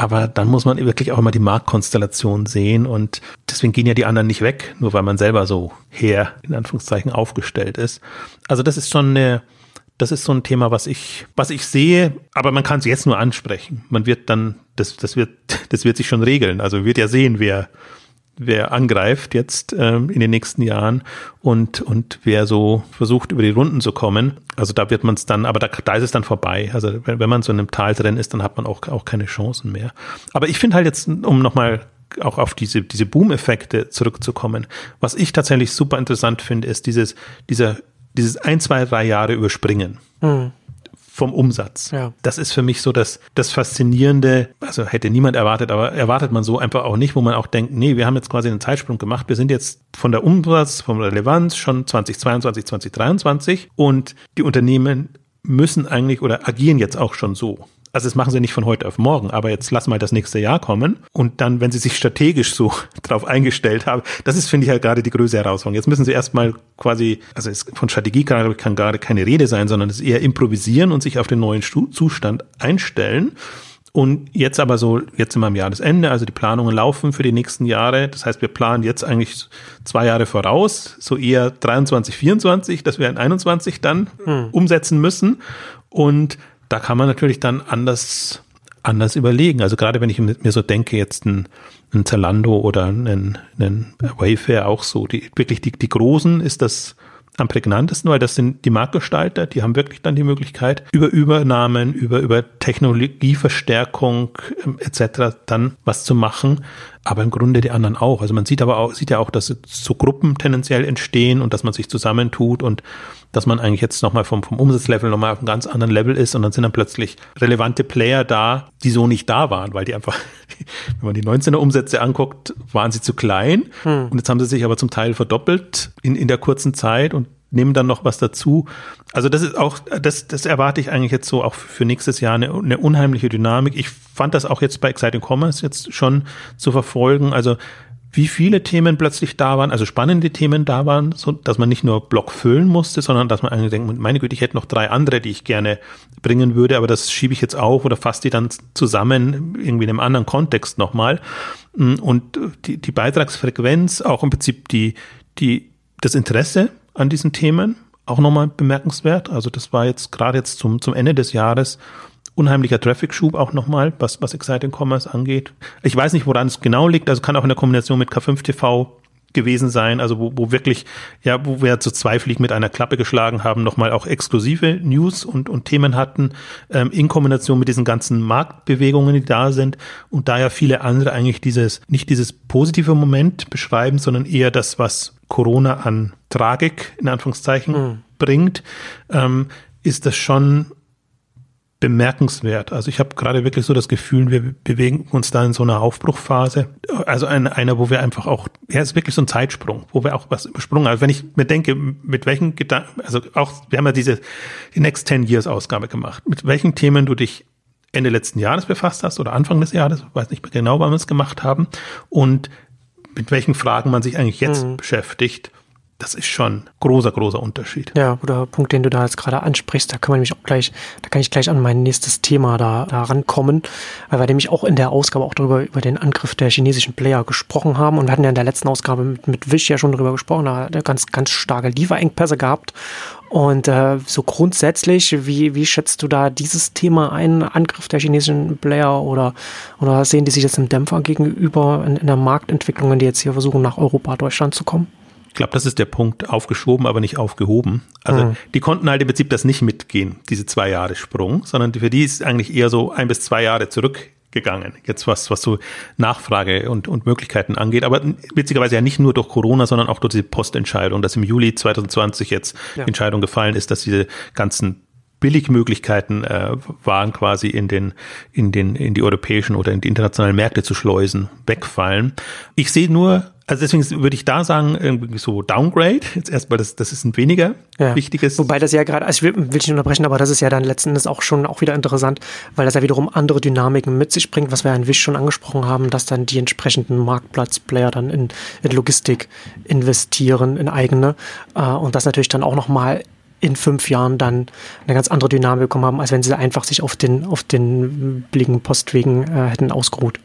Aber dann muss man wirklich auch immer die Marktkonstellation sehen und deswegen gehen ja die anderen nicht weg, nur weil man selber so her, in Anführungszeichen, aufgestellt ist. Also das ist schon eine, das ist so ein Thema, was ich, was ich sehe, aber man kann es jetzt nur ansprechen. Man wird dann, das, das wird, das wird sich schon regeln. Also wird ja sehen, wer, wer angreift jetzt ähm, in den nächsten Jahren und, und wer so versucht, über die Runden zu kommen. Also da wird man es dann, aber da, da ist es dann vorbei. Also wenn, wenn man so in einem Tal drin ist, dann hat man auch, auch keine Chancen mehr. Aber ich finde halt jetzt, um nochmal auch auf diese, diese Boom-Effekte zurückzukommen. Was ich tatsächlich super interessant finde, ist dieses, dieser dieses ein, zwei, drei Jahre überspringen. Mhm. Vom Umsatz. Ja. Das ist für mich so das, das Faszinierende. Also hätte niemand erwartet, aber erwartet man so einfach auch nicht, wo man auch denkt, nee, wir haben jetzt quasi einen Zeitsprung gemacht. Wir sind jetzt von der Umsatz, von Relevanz schon 2022, 2023 und die Unternehmen müssen eigentlich oder agieren jetzt auch schon so. Also das machen sie nicht von heute auf morgen, aber jetzt lass mal das nächste Jahr kommen und dann, wenn sie sich strategisch so drauf eingestellt haben, das ist, finde ich, halt gerade die größte Herausforderung. Jetzt müssen sie erstmal quasi, also es, von Strategie kann, kann gerade keine Rede sein, sondern es ist eher improvisieren und sich auf den neuen Zustand einstellen. Und jetzt aber so, jetzt sind wir am Jahresende, also die Planungen laufen für die nächsten Jahre. Das heißt, wir planen jetzt eigentlich zwei Jahre voraus, so eher 23, 24, dass wir in 21 dann hm. umsetzen müssen. Und da kann man natürlich dann anders, anders überlegen. Also gerade wenn ich mir so denke, jetzt ein, ein Zalando oder ein, ein Wayfair auch so, die wirklich die, die großen ist das am prägnantesten, weil das sind die Marktgestalter, die haben wirklich dann die Möglichkeit, über Übernahmen, über, über Technologieverstärkung ähm, etc. dann was zu machen, aber im Grunde die anderen auch. Also man sieht aber auch, sieht ja auch, dass so Gruppen tendenziell entstehen und dass man sich zusammentut und dass man eigentlich jetzt nochmal vom, vom Umsatzlevel nochmal auf einem ganz anderen Level ist und dann sind dann plötzlich relevante Player da, die so nicht da waren, weil die einfach, wenn man die 19er Umsätze anguckt, waren sie zu klein hm. und jetzt haben sie sich aber zum Teil verdoppelt in, in der kurzen Zeit und nehmen dann noch was dazu. Also das ist auch, das, das erwarte ich eigentlich jetzt so auch für nächstes Jahr eine, eine unheimliche Dynamik. Ich fand das auch jetzt bei Exciting Commerce jetzt schon zu verfolgen. Also wie viele Themen plötzlich da waren, also spannende Themen da waren, so dass man nicht nur Block füllen musste, sondern dass man eigentlich denkt, meine Güte, ich hätte noch drei andere, die ich gerne bringen würde, aber das schiebe ich jetzt auf oder fasse die dann zusammen irgendwie in einem anderen Kontext nochmal. Und die, die Beitragsfrequenz, auch im Prinzip die, die, das Interesse an diesen Themen, auch nochmal bemerkenswert. Also das war jetzt gerade jetzt zum, zum Ende des Jahres unheimlicher Traffic-Schub auch nochmal, was, was Exciting Commerce angeht. Ich weiß nicht, woran es genau liegt, also kann auch in der Kombination mit K5 TV gewesen sein, also wo, wo wirklich, ja, wo wir zu zwei Fliegen mit einer Klappe geschlagen haben, nochmal auch exklusive News und, und Themen hatten, ähm, in Kombination mit diesen ganzen Marktbewegungen, die da sind und da ja viele andere eigentlich dieses, nicht dieses positive Moment beschreiben, sondern eher das, was Corona an Tragik, in Anführungszeichen, mhm. bringt, ähm, ist das schon bemerkenswert. Also ich habe gerade wirklich so das Gefühl, wir bewegen uns da in so einer Aufbruchphase. Also eine, einer, wo wir einfach auch, ja, ist wirklich so ein Zeitsprung, wo wir auch was übersprungen. Also wenn ich mir denke, mit welchen Gedanken, also auch, wir haben ja diese die Next Ten Years Ausgabe gemacht, mit welchen Themen du dich Ende letzten Jahres befasst hast oder Anfang des Jahres, weiß nicht mehr genau, wann wir es gemacht haben und mit welchen Fragen man sich eigentlich jetzt mhm. beschäftigt das ist schon großer, großer Unterschied. Ja, guter Punkt, den du da jetzt gerade ansprichst, da kann man nämlich auch gleich, da kann ich gleich an mein nächstes Thema da, da rankommen, weil wir nämlich auch in der Ausgabe auch darüber, über den Angriff der chinesischen Player gesprochen haben. Und wir hatten ja in der letzten Ausgabe mit, mit Wish ja schon darüber gesprochen, da hat er ganz, ganz starke Lieferengpässe gehabt. Und äh, so grundsätzlich, wie, wie schätzt du da dieses Thema ein, Angriff der chinesischen Player? Oder, oder sehen die sich jetzt im Dämpfer gegenüber in, in der Marktentwicklung, die jetzt hier versuchen, nach Europa, Deutschland zu kommen? Ich glaube, das ist der Punkt, aufgeschoben, aber nicht aufgehoben. Also mhm. die konnten halt im Prinzip das nicht mitgehen, diese zwei Jahre Sprung, sondern für die ist eigentlich eher so ein bis zwei Jahre zurückgegangen. Jetzt was, was so Nachfrage und, und Möglichkeiten angeht. Aber witzigerweise ja nicht nur durch Corona, sondern auch durch diese Postentscheidung, dass im Juli 2020 jetzt ja. Entscheidung gefallen ist, dass diese ganzen Billigmöglichkeiten äh, waren quasi in den in den in die europäischen oder in die internationalen Märkte zu schleusen wegfallen. Ich sehe nur also deswegen würde ich da sagen, irgendwie so Downgrade. Jetzt erstmal, das, das ist ein weniger ja. wichtiges. Wobei das ja gerade, also ich will, will nicht unterbrechen, aber das ist ja dann letzten Endes auch schon auch wieder interessant, weil das ja wiederum andere Dynamiken mit sich bringt, was wir in Wish schon angesprochen haben, dass dann die entsprechenden Marktplatzplayer dann in, in Logistik investieren, in eigene. Äh, und das natürlich dann auch nochmal in fünf Jahren dann eine ganz andere Dynamik bekommen haben, als wenn sie einfach sich auf den, auf den billigen Postwegen äh, hätten ausgeruht.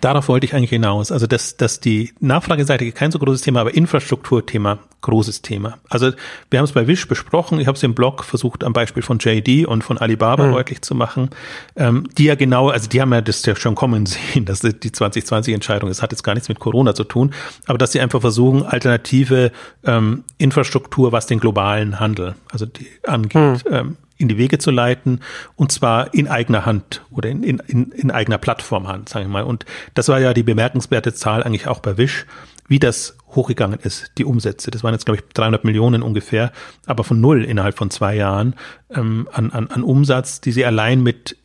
Darauf wollte ich eigentlich hinaus. Also, dass, dass die Nachfrageseite kein so großes Thema, aber Infrastrukturthema großes Thema. Also, wir haben es bei Wish besprochen. Ich habe es im Blog versucht, am Beispiel von JD und von Alibaba mhm. deutlich zu machen. Ähm, die ja genau, also die haben ja das ja schon kommen sehen, dass die 2020-Entscheidung ist. Hat jetzt gar nichts mit Corona zu tun, aber dass sie einfach versuchen, alternative ähm, Infrastruktur, was den globalen Handel, also die angeht, mhm. ähm, in die Wege zu leiten und zwar in eigener Hand oder in, in, in eigener Plattformhand, sage ich mal. Und das war ja die bemerkenswerte Zahl eigentlich auch bei Wish, wie das hochgegangen ist, die Umsätze. Das waren jetzt, glaube ich, 300 Millionen ungefähr, aber von null innerhalb von zwei Jahren ähm, an, an, an Umsatz, die sie allein mit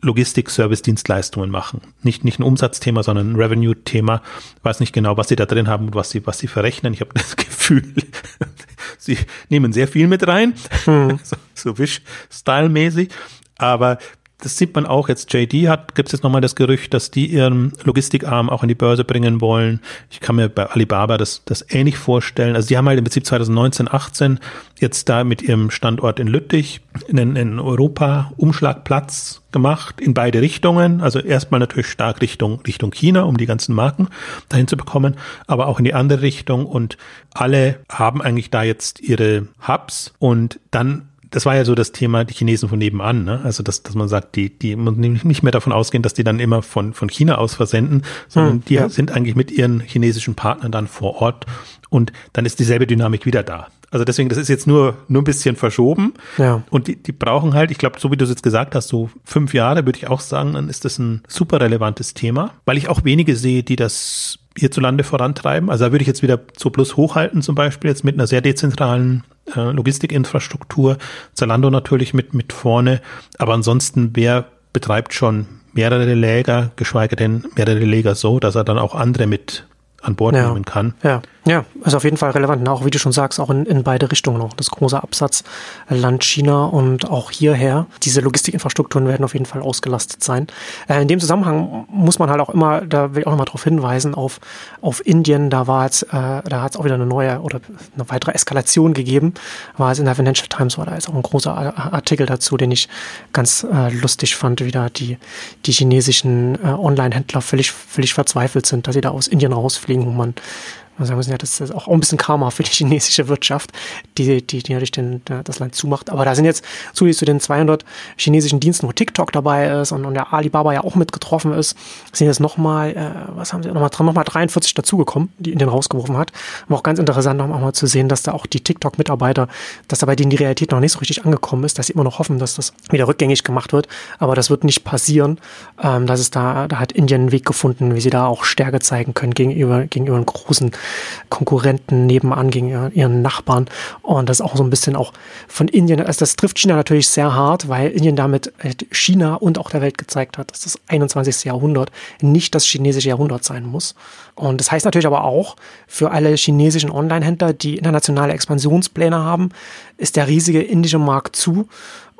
Logistik, Service, Dienstleistungen machen. Nicht, nicht ein Umsatzthema, sondern ein Revenue-Thema. Weiß nicht genau, was sie da drin haben und was sie, was sie verrechnen. Ich habe das Gefühl, sie nehmen sehr viel mit rein. Hm. so, so Wish-Style-mäßig. Aber das sieht man auch jetzt. JD hat, gibt es jetzt nochmal das Gerücht, dass die ihren Logistikarm auch in die Börse bringen wollen. Ich kann mir bei Alibaba das, das ähnlich vorstellen. Also die haben halt im Prinzip 2019, 18 jetzt da mit ihrem Standort in Lüttich einen, einen Europa-Umschlagplatz gemacht in beide Richtungen. Also erstmal natürlich stark Richtung, Richtung China, um die ganzen Marken dahin zu bekommen, aber auch in die andere Richtung. Und alle haben eigentlich da jetzt ihre Hubs und dann das war ja so das Thema, die Chinesen von nebenan, ne? Also dass, dass man sagt, die, die muss nicht mehr davon ausgehen, dass die dann immer von, von China aus versenden, sondern hm, die ja. sind eigentlich mit ihren chinesischen Partnern dann vor Ort und dann ist dieselbe Dynamik wieder da. Also deswegen, das ist jetzt nur, nur ein bisschen verschoben. Ja. Und die, die brauchen halt, ich glaube, so wie du es jetzt gesagt hast, so fünf Jahre, würde ich auch sagen, dann ist das ein super relevantes Thema, weil ich auch wenige sehe, die das hierzulande vorantreiben. Also da würde ich jetzt wieder zu Plus hochhalten, zum Beispiel jetzt mit einer sehr dezentralen äh, Logistikinfrastruktur. Zalando natürlich mit, mit vorne. Aber ansonsten, wer betreibt schon mehrere Läger, geschweige denn mehrere Läger so, dass er dann auch andere mit an Bord ja. nehmen kann. Ja, ja, ist auf jeden Fall relevant. Und auch, wie du schon sagst, auch in, in beide Richtungen noch. Das große Absatzland China und auch hierher. Diese Logistikinfrastrukturen werden auf jeden Fall ausgelastet sein. Äh, in dem Zusammenhang muss man halt auch immer, da will ich auch nochmal darauf hinweisen, auf, auf Indien, da war jetzt, äh, da hat es auch wieder eine neue oder eine weitere Eskalation gegeben. War es in der Financial Times, war da jetzt auch ein großer Artikel dazu, den ich ganz äh, lustig fand, wie da die, die chinesischen äh, Online-Händler völlig, völlig verzweifelt sind, dass sie da aus Indien rausfliegen, wo man man sagen müssen, ja, das ist auch ein bisschen Karma für die chinesische Wirtschaft, die, die, die natürlich den, das Land zumacht. Aber da sind jetzt zusätzlich zu den 200 chinesischen Diensten, wo TikTok dabei ist und, und der Alibaba ja auch mit getroffen ist, sind jetzt nochmal, äh, was haben sie nochmal dran, nochmal 43 dazugekommen, die in den rausgeworfen hat. Aber auch ganz interessant, auch mal zu sehen, dass da auch die TikTok-Mitarbeiter, dass da bei denen die Realität noch nicht so richtig angekommen ist, dass sie immer noch hoffen, dass das wieder rückgängig gemacht wird. Aber das wird nicht passieren. Ähm, dass es da, da hat Indien einen Weg gefunden, wie sie da auch Stärke zeigen können gegenüber, gegenüber einen großen Konkurrenten nebenan, gegen ihren Nachbarn. Und das ist auch so ein bisschen auch von Indien, also das trifft China natürlich sehr hart, weil Indien damit äh, China und auch der Welt gezeigt hat, dass das 21. Jahrhundert nicht das chinesische Jahrhundert sein muss. Und das heißt natürlich aber auch, für alle chinesischen Online-Händler, die internationale Expansionspläne haben, ist der riesige indische Markt zu.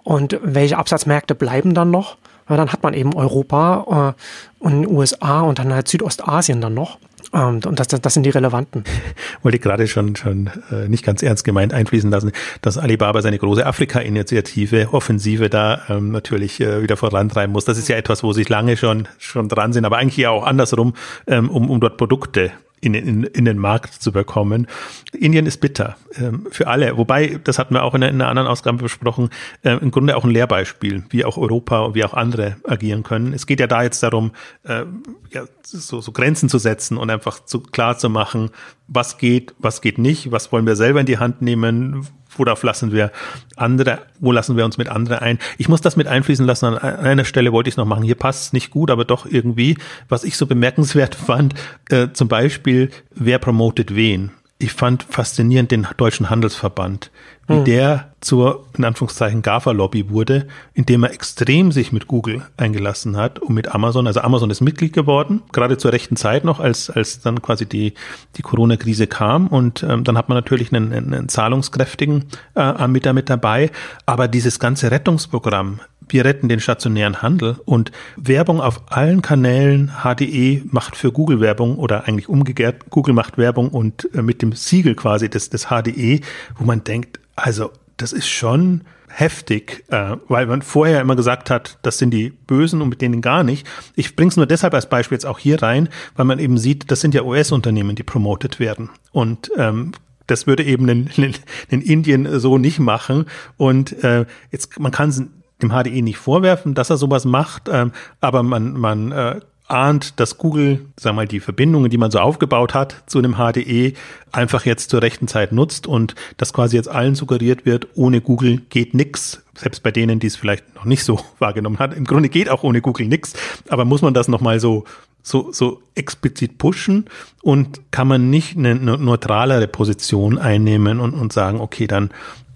Und welche Absatzmärkte bleiben dann noch? Ja, dann hat man eben Europa äh, und USA und dann halt Südostasien dann noch. Und, und das, das, das sind die relevanten. Wollte ich gerade schon, schon äh, nicht ganz ernst gemeint einfließen lassen, dass Alibaba seine große Afrika-Initiative, Offensive da ähm, natürlich äh, wieder vorantreiben muss. Das ist ja etwas, wo sich lange schon, schon dran sind, aber eigentlich ja auch andersrum, ähm, um, um dort Produkte in, in, in den Markt zu bekommen. Indien ist bitter ähm, für alle. Wobei, das hatten wir auch in einer, in einer anderen Ausgabe besprochen, äh, im Grunde auch ein Lehrbeispiel, wie auch Europa und wie auch andere agieren können. Es geht ja da jetzt darum, äh, ja, so, so Grenzen zu setzen und einfach zu klar zu machen, was geht, was geht nicht, was wollen wir selber in die Hand nehmen, worauf lassen wir andere, wo lassen wir uns mit anderen ein? Ich muss das mit einfließen lassen. An einer Stelle wollte ich es noch machen. Hier passt es nicht gut, aber doch irgendwie, was ich so bemerkenswert fand, äh, zum Beispiel, wer promotet wen? Ich fand faszinierend den Deutschen Handelsverband wie hm. der zur, in Anführungszeichen, GAFA-Lobby wurde, indem er extrem sich mit Google eingelassen hat und mit Amazon. Also Amazon ist Mitglied geworden, gerade zur rechten Zeit noch, als, als dann quasi die, die Corona-Krise kam. Und ähm, dann hat man natürlich einen, einen zahlungskräftigen äh, Anbieter mit dabei. Aber dieses ganze Rettungsprogramm, wir retten den stationären Handel und Werbung auf allen Kanälen. HDE macht für Google Werbung oder eigentlich umgekehrt, Google macht Werbung und äh, mit dem Siegel quasi des, des HDE, wo man denkt, also das ist schon heftig, äh, weil man vorher immer gesagt hat, das sind die Bösen und mit denen gar nicht. Ich bringe es nur deshalb als Beispiel jetzt auch hier rein, weil man eben sieht, das sind ja US-Unternehmen, die promotet werden. Und ähm, das würde eben in, in, in Indien so nicht machen. Und äh, jetzt, man kann dem HDE nicht vorwerfen, dass er sowas macht, ähm, aber man, man äh, ahnt, dass Google, sag mal, die Verbindungen, die man so aufgebaut hat zu einem HDE, einfach jetzt zur rechten Zeit nutzt und dass quasi jetzt allen suggeriert wird, ohne Google geht nix. Selbst bei denen, die es vielleicht noch nicht so wahrgenommen hat. Im Grunde geht auch ohne Google nix. Aber muss man das nochmal so, so, so explizit pushen und kann man nicht eine neutralere Position einnehmen und, und sagen, okay, dann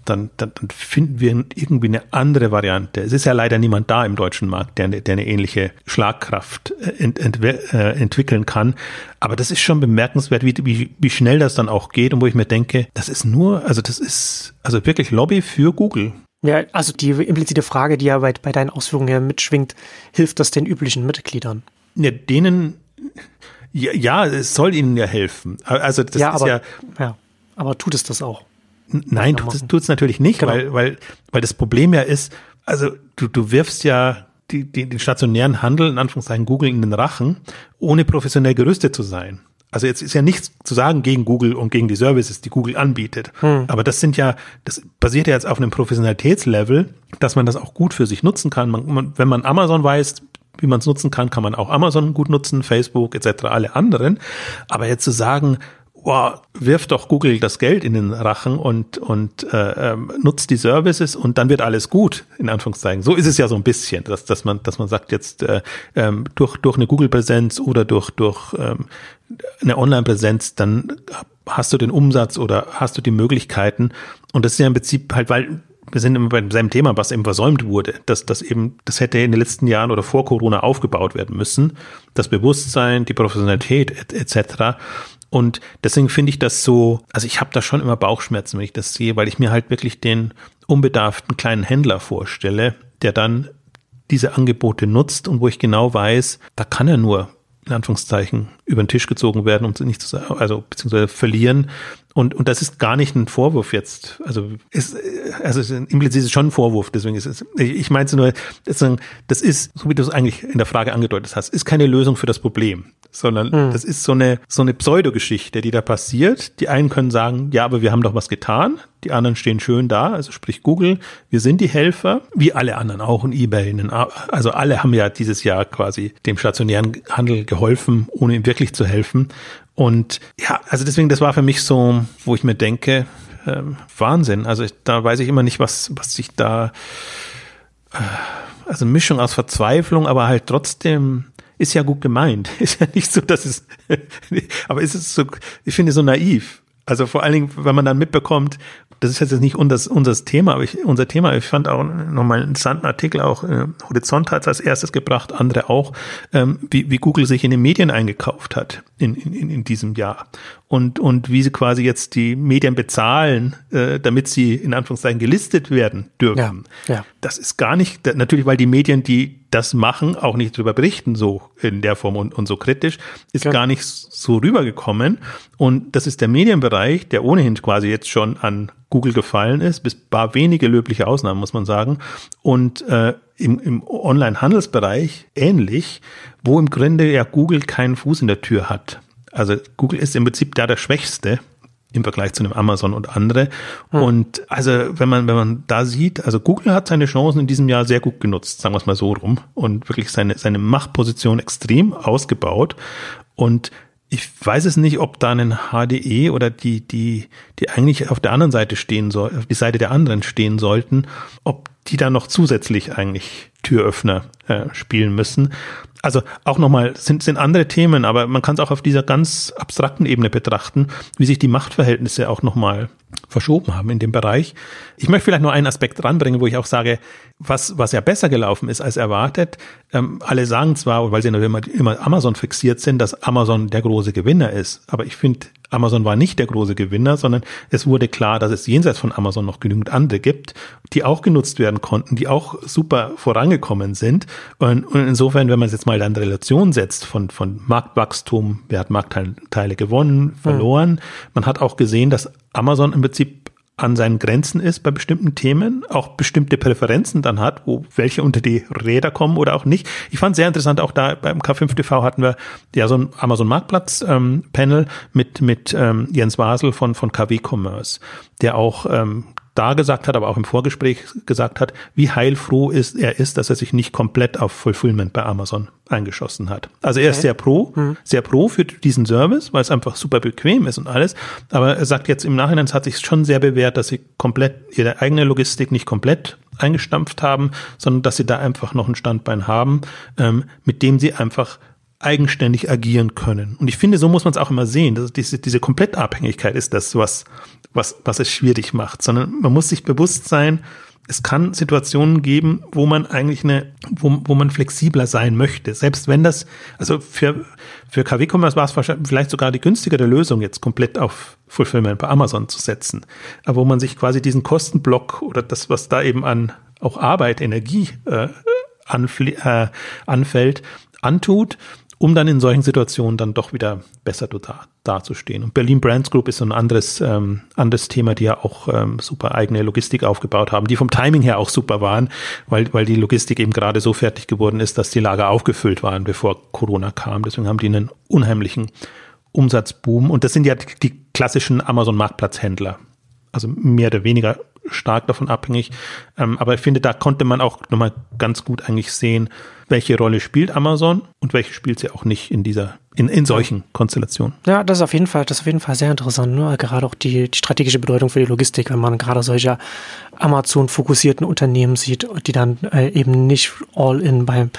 dann, dann, dann finden wir irgendwie eine andere Variante. Es ist ja leider niemand da im deutschen Markt, der, der eine ähnliche Schlagkraft äh, ent, ent, äh, entwickeln kann. Aber das ist schon bemerkenswert, wie, wie, wie schnell das dann auch geht und wo ich mir denke, das ist nur, also das ist also wirklich Lobby für Google. Ja, also die implizite Frage, die ja bei, bei deinen Ausführungen ja mitschwingt, hilft das den üblichen Mitgliedern? Ja, denen, ja, ja, es soll ihnen ja helfen. Also das ja, ist aber, ja, ja, aber tut es das auch? Nein, tut es, natürlich nicht, genau. weil, weil, weil das Problem ja ist, also du, du wirfst ja die, die, den stationären Handel, in Anführungszeichen Google, in den Rachen, ohne professionell gerüstet zu sein. Also jetzt ist ja nichts zu sagen gegen Google und gegen die Services, die Google anbietet. Hm. Aber das sind ja, das basiert ja jetzt auf einem Professionalitätslevel, dass man das auch gut für sich nutzen kann. Man, man, wenn man Amazon weiß, wie man es nutzen kann, kann man auch Amazon gut nutzen, Facebook etc., alle anderen. Aber jetzt zu sagen, wow, wirft doch Google das Geld in den Rachen und, und äh, ähm, nutzt die Services und dann wird alles gut, in Anführungszeichen. So ist es ja so ein bisschen, dass, dass man, dass man sagt, jetzt äh, ähm, durch, durch eine Google-Präsenz oder durch, durch ähm, eine Online-Präsenz, dann hast du den Umsatz oder hast du die Möglichkeiten. Und das ist ja im Prinzip halt, weil wir sind immer beim selben Thema, was eben versäumt wurde, dass das eben, das hätte in den letzten Jahren oder vor Corona aufgebaut werden müssen, das Bewusstsein, die Professionalität etc. Und deswegen finde ich das so, also ich habe da schon immer Bauchschmerzen, wenn ich das sehe, weil ich mir halt wirklich den unbedarften kleinen Händler vorstelle, der dann diese Angebote nutzt und wo ich genau weiß, da kann er nur in Anführungszeichen über den Tisch gezogen werden, um nicht zu sagen, also beziehungsweise verlieren. Und, und das ist gar nicht ein Vorwurf jetzt. Also ist, also ist implizit ist schon ein Vorwurf, deswegen ist es, ich, ich meinte nur, das ist, so wie du es eigentlich in der Frage angedeutet hast, ist keine Lösung für das Problem sondern mhm. das ist so eine, so eine Pseudogeschichte, die da passiert. Die einen können sagen, ja, aber wir haben doch was getan. Die anderen stehen schön da, also sprich Google, wir sind die Helfer, wie alle anderen auch in eBay. Also alle haben ja dieses Jahr quasi dem stationären Handel geholfen, ohne ihm wirklich zu helfen. Und ja, also deswegen, das war für mich so, wo ich mir denke, ähm, Wahnsinn. Also ich, da weiß ich immer nicht, was, was sich da, äh, also Mischung aus Verzweiflung, aber halt trotzdem ist ja gut gemeint. Ist ja nicht so, dass es, aber ist es so, ich finde so naiv. Also vor allen Dingen, wenn man dann mitbekommt, das ist jetzt nicht unser, unser Thema, aber ich, unser Thema, ich fand auch nochmal einen interessanten Artikel, auch äh, Horizont hat es als erstes gebracht, andere auch, ähm, wie, wie Google sich in den Medien eingekauft hat in, in, in diesem Jahr. Und, und wie sie quasi jetzt die Medien bezahlen, äh, damit sie in Anführungszeichen gelistet werden dürfen. Ja, ja. Das ist gar nicht, natürlich, weil die Medien, die das machen, auch nicht drüber berichten, so in der Form und, und so kritisch, ist ja. gar nicht so rübergekommen. Und das ist der Medienbereich, der ohnehin quasi jetzt schon an Google gefallen ist, bis paar wenige löbliche Ausnahmen, muss man sagen. Und äh, im, im Online-Handelsbereich ähnlich, wo im Grunde ja Google keinen Fuß in der Tür hat. Also Google ist im Prinzip da der Schwächste im Vergleich zu einem Amazon und andere. Hm. Und also wenn man, wenn man da sieht, also Google hat seine Chancen in diesem Jahr sehr gut genutzt, sagen wir es mal so rum, und wirklich seine, seine Machtposition extrem ausgebaut. Und ich weiß es nicht, ob da ein HDE oder die, die, die eigentlich auf der anderen Seite stehen soll, auf die Seite der anderen stehen sollten, ob die da noch zusätzlich eigentlich Türöffner äh, spielen müssen. Also auch nochmal, sind, sind andere Themen, aber man kann es auch auf dieser ganz abstrakten Ebene betrachten, wie sich die Machtverhältnisse auch nochmal verschoben haben in dem Bereich. Ich möchte vielleicht nur einen Aspekt ranbringen, wo ich auch sage, was, was ja besser gelaufen ist als erwartet. Ähm, alle sagen zwar, weil sie immer, immer Amazon fixiert sind, dass Amazon der große Gewinner ist. Aber ich finde, Amazon war nicht der große Gewinner, sondern es wurde klar, dass es jenseits von Amazon noch genügend andere gibt, die auch genutzt werden konnten, die auch super vorangekommen sind. Und, und insofern, wenn man es jetzt mal in Relation setzt von, von Marktwachstum, wer hat Marktteile gewonnen, verloren, mhm. man hat auch gesehen, dass Amazon im Prinzip an seinen Grenzen ist bei bestimmten Themen, auch bestimmte Präferenzen dann hat, wo welche unter die Räder kommen oder auch nicht. Ich fand sehr interessant, auch da beim K5TV hatten wir ja so ein Amazon Marktplatz ähm, Panel mit mit ähm, Jens Wasel von von KW Commerce, der auch ähm, da gesagt hat, aber auch im Vorgespräch gesagt hat, wie heilfroh ist er ist, dass er sich nicht komplett auf Fulfillment bei Amazon eingeschossen hat. Also er okay. ist sehr pro, hm. sehr pro für diesen Service, weil es einfach super bequem ist und alles. Aber er sagt jetzt im Nachhinein, es hat sich schon sehr bewährt, dass sie komplett ihre eigene Logistik nicht komplett eingestampft haben, sondern dass sie da einfach noch ein Standbein haben, ähm, mit dem sie einfach eigenständig agieren können. Und ich finde, so muss man es auch immer sehen. Dass diese, diese Komplettabhängigkeit ist das, was was, was es schwierig macht, sondern man muss sich bewusst sein, es kann Situationen geben, wo man eigentlich eine, wo, wo man flexibler sein möchte. Selbst wenn das, also für, für KW-Commerce war es wahrscheinlich vielleicht sogar die günstigere Lösung, jetzt komplett auf Fulfillment bei Amazon zu setzen. Aber wo man sich quasi diesen Kostenblock oder das, was da eben an auch Arbeit, Energie äh, äh, anfällt, antut um dann in solchen Situationen dann doch wieder besser da, dazustehen. Und Berlin Brands Group ist so ein anderes, ähm, anderes Thema, die ja auch ähm, super eigene Logistik aufgebaut haben, die vom Timing her auch super waren, weil, weil die Logistik eben gerade so fertig geworden ist, dass die Lager aufgefüllt waren, bevor Corona kam. Deswegen haben die einen unheimlichen Umsatzboom. Und das sind ja die klassischen Amazon-Marktplatzhändler. Also mehr oder weniger stark davon abhängig. Ähm, aber ich finde, da konnte man auch nochmal ganz gut eigentlich sehen, welche Rolle spielt Amazon und welche spielt sie auch nicht in dieser, in, in solchen Konstellationen. Ja, das ist auf jeden Fall, das auf jeden Fall sehr interessant. Ne? Gerade auch die, die strategische Bedeutung für die Logistik, wenn man gerade solche Amazon-fokussierten Unternehmen sieht, die dann äh, eben nicht all in beim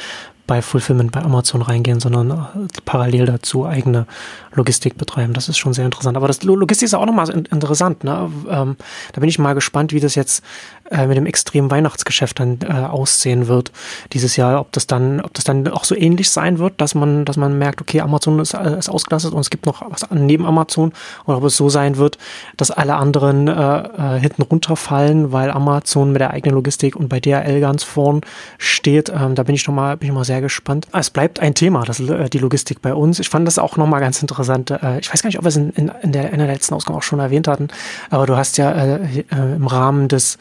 bei Fulfillment bei Amazon reingehen, sondern äh, parallel dazu eigene Logistik betreiben. Das ist schon sehr interessant. Aber das Logistik ist auch nochmal interessant. Ne? Ähm, da bin ich mal gespannt, wie das jetzt äh, mit dem extremen Weihnachtsgeschäft dann äh, aussehen wird dieses Jahr. Ob das dann, ob das dann auch so ähnlich sein wird, dass man, dass man merkt, okay, Amazon ist, äh, ist ausgelastet und es gibt noch was neben Amazon, oder ob es so sein wird, dass alle anderen äh, äh, hinten runterfallen, weil Amazon mit der eigenen Logistik und bei DRL ganz vorn steht. Ähm, da bin ich noch mal, bin ich mal sehr gespannt. Es bleibt ein Thema, das, äh, die Logistik bei uns. Ich fand das auch noch mal ganz interessant. Äh, ich weiß gar nicht, ob wir es in, in, der, in der letzten Ausgabe auch schon erwähnt hatten, aber du hast ja äh im Rahmen des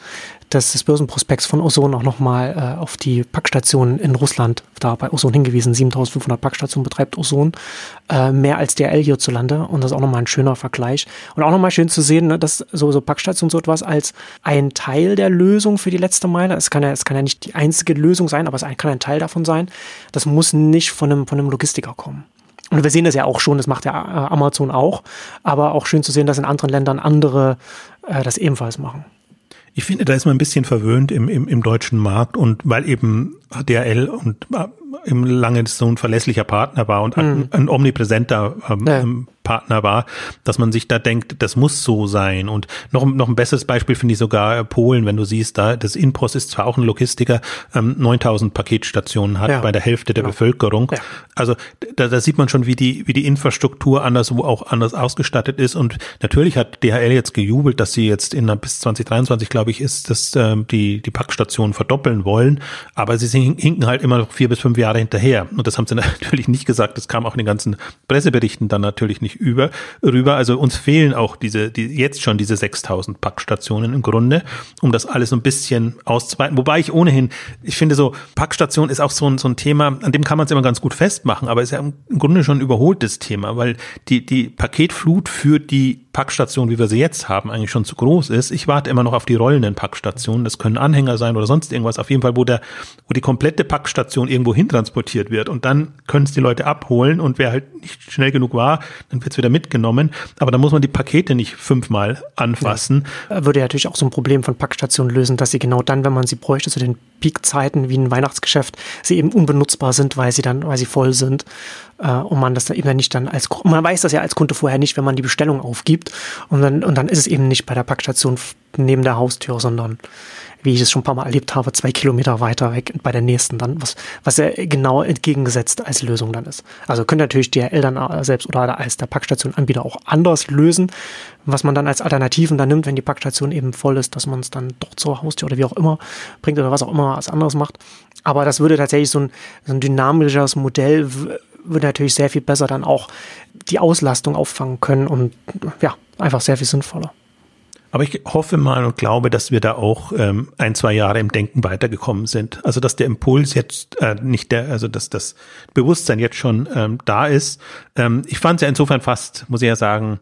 des, des Börsenprospekts von Ozon auch nochmal äh, auf die Packstationen in Russland da bei Ozon hingewiesen. 7500 Packstationen betreibt Ozon, äh, mehr als DRL hierzulande. Und das ist auch nochmal ein schöner Vergleich. Und auch nochmal schön zu sehen, ne, dass so, so Packstationen so etwas als ein Teil der Lösung für die letzte Meile. Es kann ja, kann ja nicht die einzige Lösung sein, aber es kann ein Teil davon sein. Das muss nicht von einem, von einem Logistiker kommen. Und wir sehen das ja auch schon, das macht ja äh, Amazon auch, aber auch schön zu sehen, dass in anderen Ländern andere äh, das ebenfalls machen. Ich finde, da ist man ein bisschen verwöhnt im, im, im deutschen Markt und weil eben DRL und äh, im lange so ein verlässlicher Partner war und ein, mhm. ein omnipräsenter ähm, ja. Ähm, Partner war, dass man sich da denkt, das muss so sein. Und noch, noch ein besseres Beispiel finde ich sogar Polen, wenn du siehst, da das Inpost ist zwar auch ein Logistiker, ähm, 9000 Paketstationen hat ja. bei der Hälfte der genau. Bevölkerung. Ja. Also da, da sieht man schon, wie die, wie die Infrastruktur anderswo auch anders ausgestattet ist. Und natürlich hat DHL jetzt gejubelt, dass sie jetzt in bis 2023, glaube ich, ist, dass ähm, die, die Packstationen verdoppeln wollen. Aber sie hinken halt immer noch vier bis fünf Jahre hinterher. Und das haben sie natürlich nicht gesagt. Das kam auch in den ganzen Presseberichten dann natürlich nicht über, rüber. Also uns fehlen auch diese, die, jetzt schon diese 6000 Packstationen im Grunde, um das alles so ein bisschen auszuweiten. Wobei ich ohnehin, ich finde so, Packstation ist auch so ein, so ein Thema, an dem kann man es immer ganz gut festmachen, aber ist ja im Grunde schon ein überholtes Thema, weil die, die Paketflut für die Packstation, wie wir sie jetzt haben, eigentlich schon zu groß ist. Ich warte immer noch auf die rollenden Packstationen. Das können Anhänger sein oder sonst irgendwas. Auf jeden Fall, wo der, wo die komplette Packstation irgendwo hin transportiert wird. Und dann können es die Leute abholen. Und wer halt nicht schnell genug war, dann es wieder mitgenommen. Aber da muss man die Pakete nicht fünfmal anfassen. Ja. Würde ja natürlich auch so ein Problem von Packstationen lösen, dass sie genau dann, wenn man sie bräuchte, zu den Peakzeiten wie ein Weihnachtsgeschäft, sie eben unbenutzbar sind, weil sie dann, weil sie voll sind äh, und man das dann eben nicht dann als man weiß das ja als Kunde vorher nicht, wenn man die Bestellung aufgibt und dann und dann ist es eben nicht bei der Packstation neben der Haustür, sondern wie ich es schon ein paar Mal erlebt habe, zwei Kilometer weiter weg bei der nächsten dann, was, was ja genau entgegengesetzt als Lösung dann ist. Also könnte natürlich DRL dann selbst oder als der Packstationanbieter auch anders lösen, was man dann als Alternativen dann nimmt, wenn die Packstation eben voll ist, dass man es dann doch zur Haustür oder wie auch immer bringt oder was auch immer was anderes macht. Aber das würde tatsächlich so ein, so ein dynamisches Modell würde natürlich sehr viel besser dann auch die Auslastung auffangen können und ja, einfach sehr viel sinnvoller. Aber ich hoffe mal und glaube, dass wir da auch ähm, ein, zwei Jahre im Denken weitergekommen sind. Also dass der Impuls jetzt äh, nicht der, also dass das Bewusstsein jetzt schon ähm, da ist. Ähm, ich fand es ja insofern fast, muss ich ja sagen,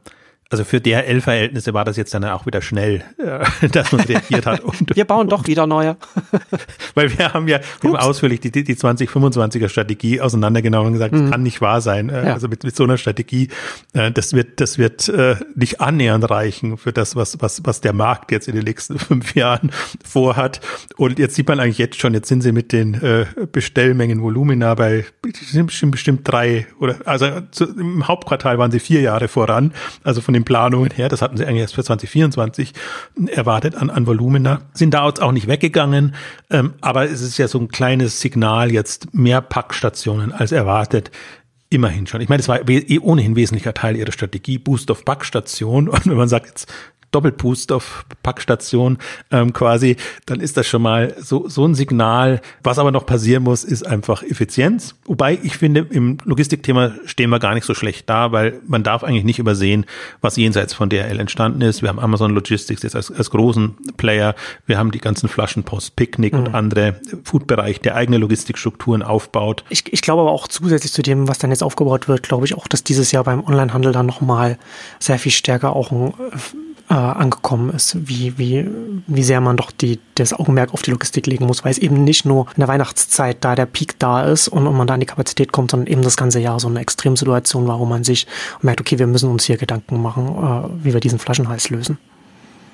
also für DRL-Verhältnisse war das jetzt dann auch wieder schnell, äh, dass man reagiert hat. Und, wir bauen doch wieder neue. weil wir haben ja wir haben ausführlich die, die 2025er Strategie auseinandergenommen und gesagt, mhm. das kann nicht wahr sein. Äh, ja. Also mit, mit so einer Strategie, äh, das wird, das wird äh, nicht annähernd reichen für das, was, was, was der Markt jetzt in den nächsten fünf Jahren vorhat. Und jetzt sieht man eigentlich jetzt schon, jetzt sind sie mit den äh, Bestellmengen Volumina bei bestimmt, bestimmt drei oder also zu, im Hauptquartal waren sie vier Jahre voran. Also von den Planungen her. Das hatten sie eigentlich erst für 2024 erwartet an, an Volumina. Sind da auch nicht weggegangen. Ähm, aber es ist ja so ein kleines Signal jetzt mehr Packstationen als erwartet. Immerhin schon. Ich meine, es war eh ohnehin wesentlicher Teil ihrer Strategie, Boost of Packstation. Und wenn man sagt, jetzt Doppelboost auf Packstation ähm, quasi, dann ist das schon mal so, so ein Signal. Was aber noch passieren muss, ist einfach Effizienz. Wobei ich finde, im Logistikthema stehen wir gar nicht so schlecht da, weil man darf eigentlich nicht übersehen, was jenseits von DRL entstanden ist. Wir haben Amazon Logistics jetzt als, als großen Player. Wir haben die ganzen Flaschenpost, Picknick mhm. und andere Foodbereich, der eigene Logistikstrukturen aufbaut. Ich, ich glaube aber auch zusätzlich zu dem, was dann jetzt aufgebaut wird, glaube ich auch, dass dieses Jahr beim Onlinehandel dann nochmal sehr viel stärker auch ein äh, angekommen ist, wie, wie, wie sehr man doch die, das Augenmerk auf die Logistik legen muss, weil es eben nicht nur in der Weihnachtszeit da der Peak da ist und, und man da an die Kapazität kommt, sondern eben das ganze Jahr so eine Extremsituation war, wo man sich merkt, okay, wir müssen uns hier Gedanken machen, äh, wie wir diesen Flaschenhals lösen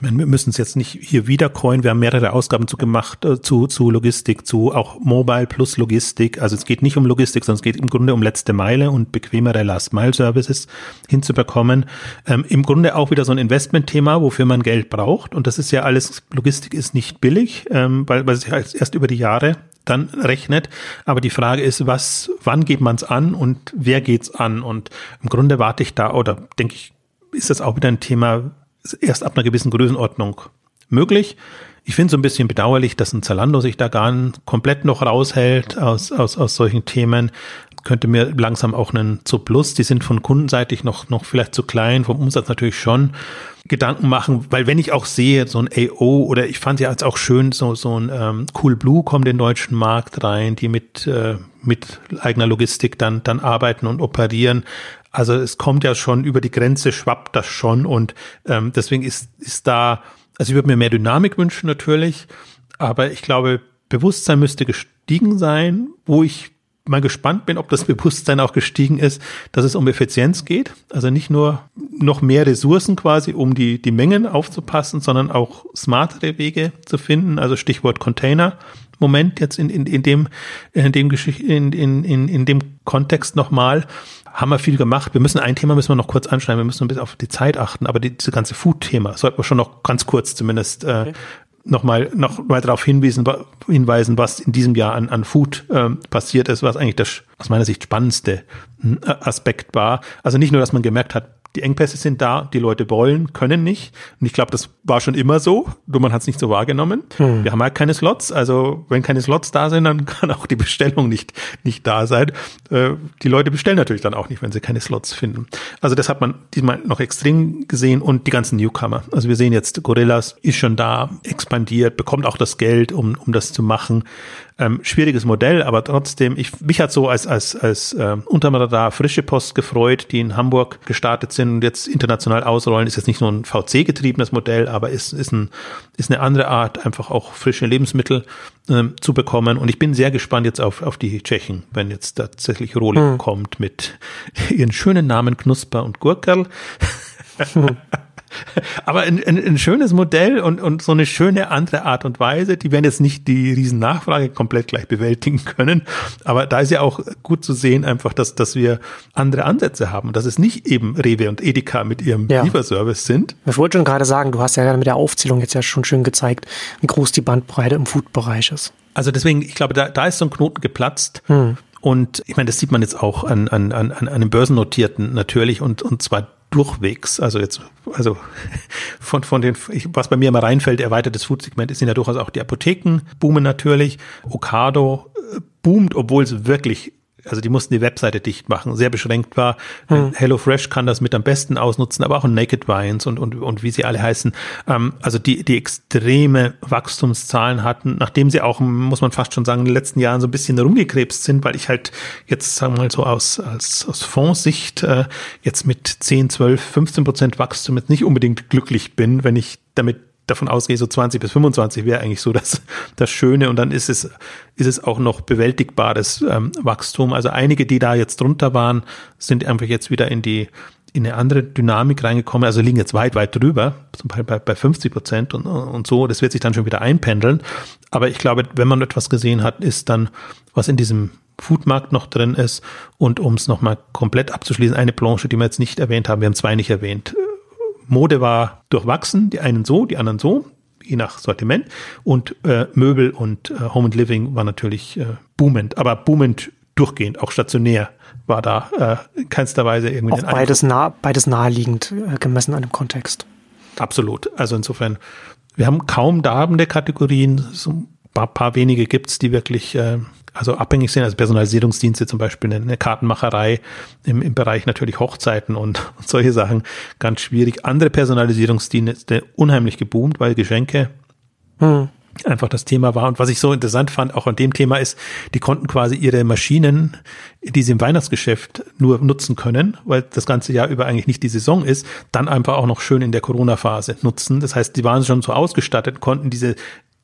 wir müssen es jetzt nicht hier wieder coin. Wir haben mehrere Ausgaben zu gemacht, äh, zu, zu Logistik, zu auch Mobile plus Logistik. Also es geht nicht um Logistik, sondern es geht im Grunde um letzte Meile und bequemere Last-Mile-Services hinzubekommen. Ähm, Im Grunde auch wieder so ein Investment-Thema, wofür man Geld braucht. Und das ist ja alles, Logistik ist nicht billig, ähm, weil, weil es ja erst über die Jahre dann rechnet. Aber die Frage ist, was, wann geht man es an und wer geht's an? Und im Grunde warte ich da oder denke ich, ist das auch wieder ein Thema, erst ab einer gewissen Größenordnung möglich. Ich finde es so ein bisschen bedauerlich, dass ein Zalando sich da gar komplett noch raushält aus, aus, aus solchen Themen. Könnte mir langsam auch einen zu Plus, die sind von kundenseitig noch, noch vielleicht zu klein, vom Umsatz natürlich schon Gedanken machen, weil wenn ich auch sehe, so ein AO oder ich fand ja jetzt auch schön, so, so ein ähm, Cool Blue kommt in den deutschen Markt rein, die mit, äh, mit eigener Logistik dann, dann arbeiten und operieren. Also es kommt ja schon über die Grenze, schwappt das schon und ähm, deswegen ist, ist da, also ich würde mir mehr Dynamik wünschen natürlich, aber ich glaube, Bewusstsein müsste gestiegen sein, wo ich mal gespannt bin, ob das Bewusstsein auch gestiegen ist, dass es um Effizienz geht. Also nicht nur noch mehr Ressourcen quasi, um die, die Mengen aufzupassen, sondern auch smartere Wege zu finden. Also Stichwort Container. Moment jetzt in, in, in dem, in dem Geschicht, in, in, in, in dem Kontext nochmal haben wir viel gemacht. Wir müssen ein Thema müssen wir noch kurz anschneiden. Wir müssen ein bisschen auf die Zeit achten. Aber die, diese ganze Food-Thema sollten wir schon noch ganz kurz zumindest äh, okay. noch mal noch mal darauf hinweisen, hinweisen, was in diesem Jahr an, an Food äh, passiert ist, was eigentlich das aus meiner Sicht spannendste äh, Aspekt war. Also nicht nur, dass man gemerkt hat, die Engpässe sind da, die Leute wollen, können nicht. Und ich glaube, das war schon immer so, nur man hat es nicht so wahrgenommen. Hm. Wir haben halt keine Slots, also wenn keine Slots da sind, dann kann auch die Bestellung nicht, nicht da sein. Äh, die Leute bestellen natürlich dann auch nicht, wenn sie keine Slots finden. Also das hat man diesmal noch extrem gesehen und die ganzen Newcomer. Also wir sehen jetzt, Gorillas ist schon da, expandiert, bekommt auch das Geld, um, um das zu machen. Ähm, schwieriges Modell, aber trotzdem, ich, mich hat so als, als, als äh, unterm Radar frische Post gefreut, die in Hamburg gestartet sind und jetzt international ausrollen. Ist jetzt nicht nur ein VC-getriebenes Modell, aber ist, ist, ein, ist eine andere Art, einfach auch frische Lebensmittel ähm, zu bekommen. Und ich bin sehr gespannt jetzt auf, auf die Tschechen, wenn jetzt tatsächlich Rohling hm. kommt mit ihren schönen Namen Knusper und Gurkerl. Hm. Aber ein, ein, ein, schönes Modell und, und so eine schöne andere Art und Weise. Die werden jetzt nicht die riesen Nachfrage komplett gleich bewältigen können. Aber da ist ja auch gut zu sehen einfach, dass, dass wir andere Ansätze haben. Dass es nicht eben Rewe und Edeka mit ihrem ja. Lieferservice sind. Ich wollte schon gerade sagen, du hast ja mit der Aufzählung jetzt ja schon schön gezeigt, wie groß die Bandbreite im Food-Bereich ist. Also deswegen, ich glaube, da, da ist so ein Knoten geplatzt. Hm. Und ich meine, das sieht man jetzt auch an, an, an, an einem Börsennotierten natürlich und, und zwar durchwegs, also jetzt, also von, von den, was bei mir immer reinfällt, erweitertes Food-Segment, sind ja durchaus auch die Apotheken, boomen natürlich. Ocado äh, boomt, obwohl es wirklich also die mussten die Webseite dicht machen, sehr beschränkt war. Hm. HelloFresh kann das mit am besten ausnutzen, aber auch Naked Wines und, und, und wie sie alle heißen. Ähm, also die, die extreme Wachstumszahlen hatten, nachdem sie auch, muss man fast schon sagen, in den letzten Jahren so ein bisschen rumgekrebst sind, weil ich halt jetzt, sagen wir mal so aus, aus, aus Fondssicht äh, jetzt mit 10, 12, 15 Prozent Wachstum jetzt nicht unbedingt glücklich bin, wenn ich damit davon ausgehe, so 20 bis 25 wäre eigentlich so das, das Schöne und dann ist es, ist es auch noch bewältigbares ähm, Wachstum. Also einige, die da jetzt drunter waren, sind einfach jetzt wieder in die, in eine andere Dynamik reingekommen, also liegen jetzt weit, weit drüber, zum Beispiel bei, bei 50 Prozent und, und so. Das wird sich dann schon wieder einpendeln. Aber ich glaube, wenn man etwas gesehen hat, ist dann, was in diesem Foodmarkt noch drin ist. Und um es nochmal komplett abzuschließen, eine Branche, die wir jetzt nicht erwähnt haben, wir haben zwei nicht erwähnt, Mode war durchwachsen, die einen so, die anderen so, je nach Sortiment. Und äh, Möbel und äh, Home and Living war natürlich äh, boomend, aber boomend durchgehend, auch stationär war da äh, in keinster Weise irgendwie. Auch beides, nah, beides naheliegend äh, gemessen an dem Kontext. Absolut. Also insofern, wir haben kaum darbende Kategorien. So ein paar, paar wenige gibt's, die wirklich äh, also abhängig sind. Also Personalisierungsdienste zum Beispiel, eine, Kartenmacherei im, im Bereich natürlich Hochzeiten und, und solche Sachen ganz schwierig. Andere Personalisierungsdienste unheimlich geboomt, weil Geschenke hm einfach das Thema war. Und was ich so interessant fand, auch an dem Thema ist, die konnten quasi ihre Maschinen, die sie im Weihnachtsgeschäft nur nutzen können, weil das ganze Jahr über eigentlich nicht die Saison ist, dann einfach auch noch schön in der Corona-Phase nutzen. Das heißt, die waren schon so ausgestattet, konnten diese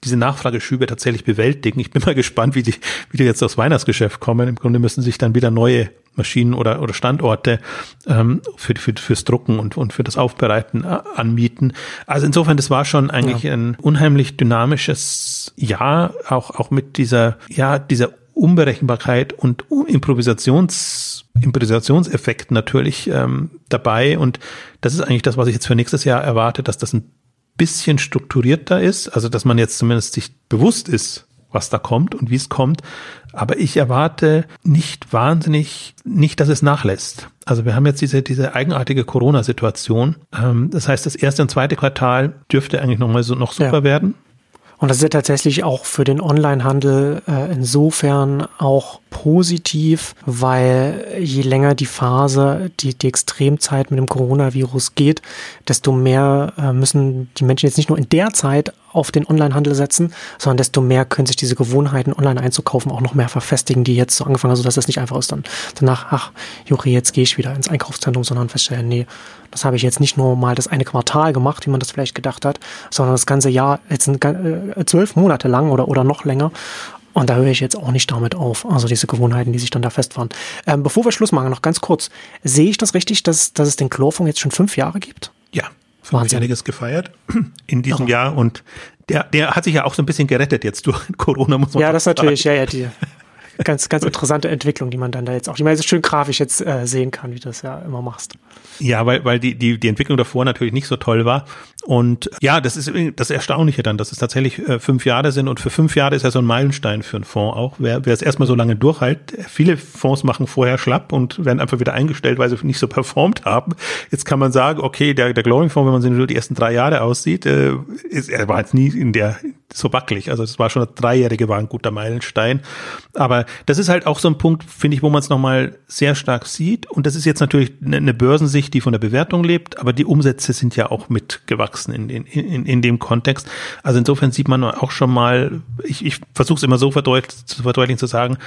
diese Nachfrageschübe tatsächlich bewältigen. Ich bin mal gespannt, wie die, wie die jetzt aufs Weihnachtsgeschäft kommen. Im Grunde müssen sich dann wieder neue Maschinen oder, oder Standorte ähm, für, für, fürs Drucken und, und für das Aufbereiten äh, anmieten. Also insofern, das war schon eigentlich ja. ein unheimlich dynamisches Jahr, auch, auch mit dieser, ja, dieser Unberechenbarkeit und Improvisations, Improvisationseffekt natürlich ähm, dabei. Und das ist eigentlich das, was ich jetzt für nächstes Jahr erwarte, dass das ein bisschen strukturierter ist, also dass man jetzt zumindest sich bewusst ist, was da kommt und wie es kommt. Aber ich erwarte nicht wahnsinnig, nicht, dass es nachlässt. Also wir haben jetzt diese, diese eigenartige Corona-Situation. Ähm, das heißt, das erste und zweite Quartal dürfte eigentlich noch mal so noch super ja. werden. Und das ist ja tatsächlich auch für den Onlinehandel äh, insofern auch positiv, weil je länger die Phase, die, die Extremzeit mit dem Coronavirus geht, desto mehr äh, müssen die Menschen jetzt nicht nur in der Zeit auf den Onlinehandel setzen, sondern desto mehr können sich diese Gewohnheiten, online einzukaufen, auch noch mehr verfestigen, die jetzt so angefangen haben, sodass es nicht einfach ist dann danach, ach, Juri, jetzt gehe ich wieder ins Einkaufszentrum, sondern feststellen, nee, das habe ich jetzt nicht nur mal das eine Quartal gemacht, wie man das vielleicht gedacht hat, sondern das ganze Jahr, jetzt äh, zwölf Monate lang oder, oder noch länger. Und da höre ich jetzt auch nicht damit auf. Also diese Gewohnheiten, die sich dann da festfahren. Ähm, bevor wir Schluss machen, noch ganz kurz. Sehe ich das richtig, dass, dass es den Chlorfunk jetzt schon fünf Jahre gibt? Ja, fünfjähriges gefeiert in diesem oh. Jahr und der, der hat sich ja auch so ein bisschen gerettet jetzt durch Corona, muss man Ja, das natürlich, ja, ja, die ganz, ganz interessante Entwicklung, die man dann da jetzt auch, die man so schön grafisch jetzt äh, sehen kann, wie du das ja immer machst. Ja, weil, weil die, die, die Entwicklung davor natürlich nicht so toll war. Und ja, das ist das Erstaunliche dann, dass es tatsächlich äh, fünf Jahre sind und für fünf Jahre ist ja so ein Meilenstein für einen Fonds auch. Wer, wer es erstmal so lange durchhält, viele Fonds machen vorher schlapp und werden einfach wieder eingestellt, weil sie nicht so performt haben. Jetzt kann man sagen, okay, der, der Glowing Fonds, wenn man sich nur die ersten drei Jahre aussieht, äh, ist, er war jetzt nie in der so wackelig. Also das war schon, das Dreijährige war ein guter Meilenstein. Aber das ist halt auch so ein Punkt, finde ich, wo man es nochmal sehr stark sieht. Und das ist jetzt natürlich eine Börsensicht, die von der Bewertung lebt, aber die Umsätze sind ja auch mitgewachsen in, in, in, in dem Kontext. Also insofern sieht man auch schon mal, ich, ich versuche es immer so verdeutlichen zu, verdeutlichen zu sagen,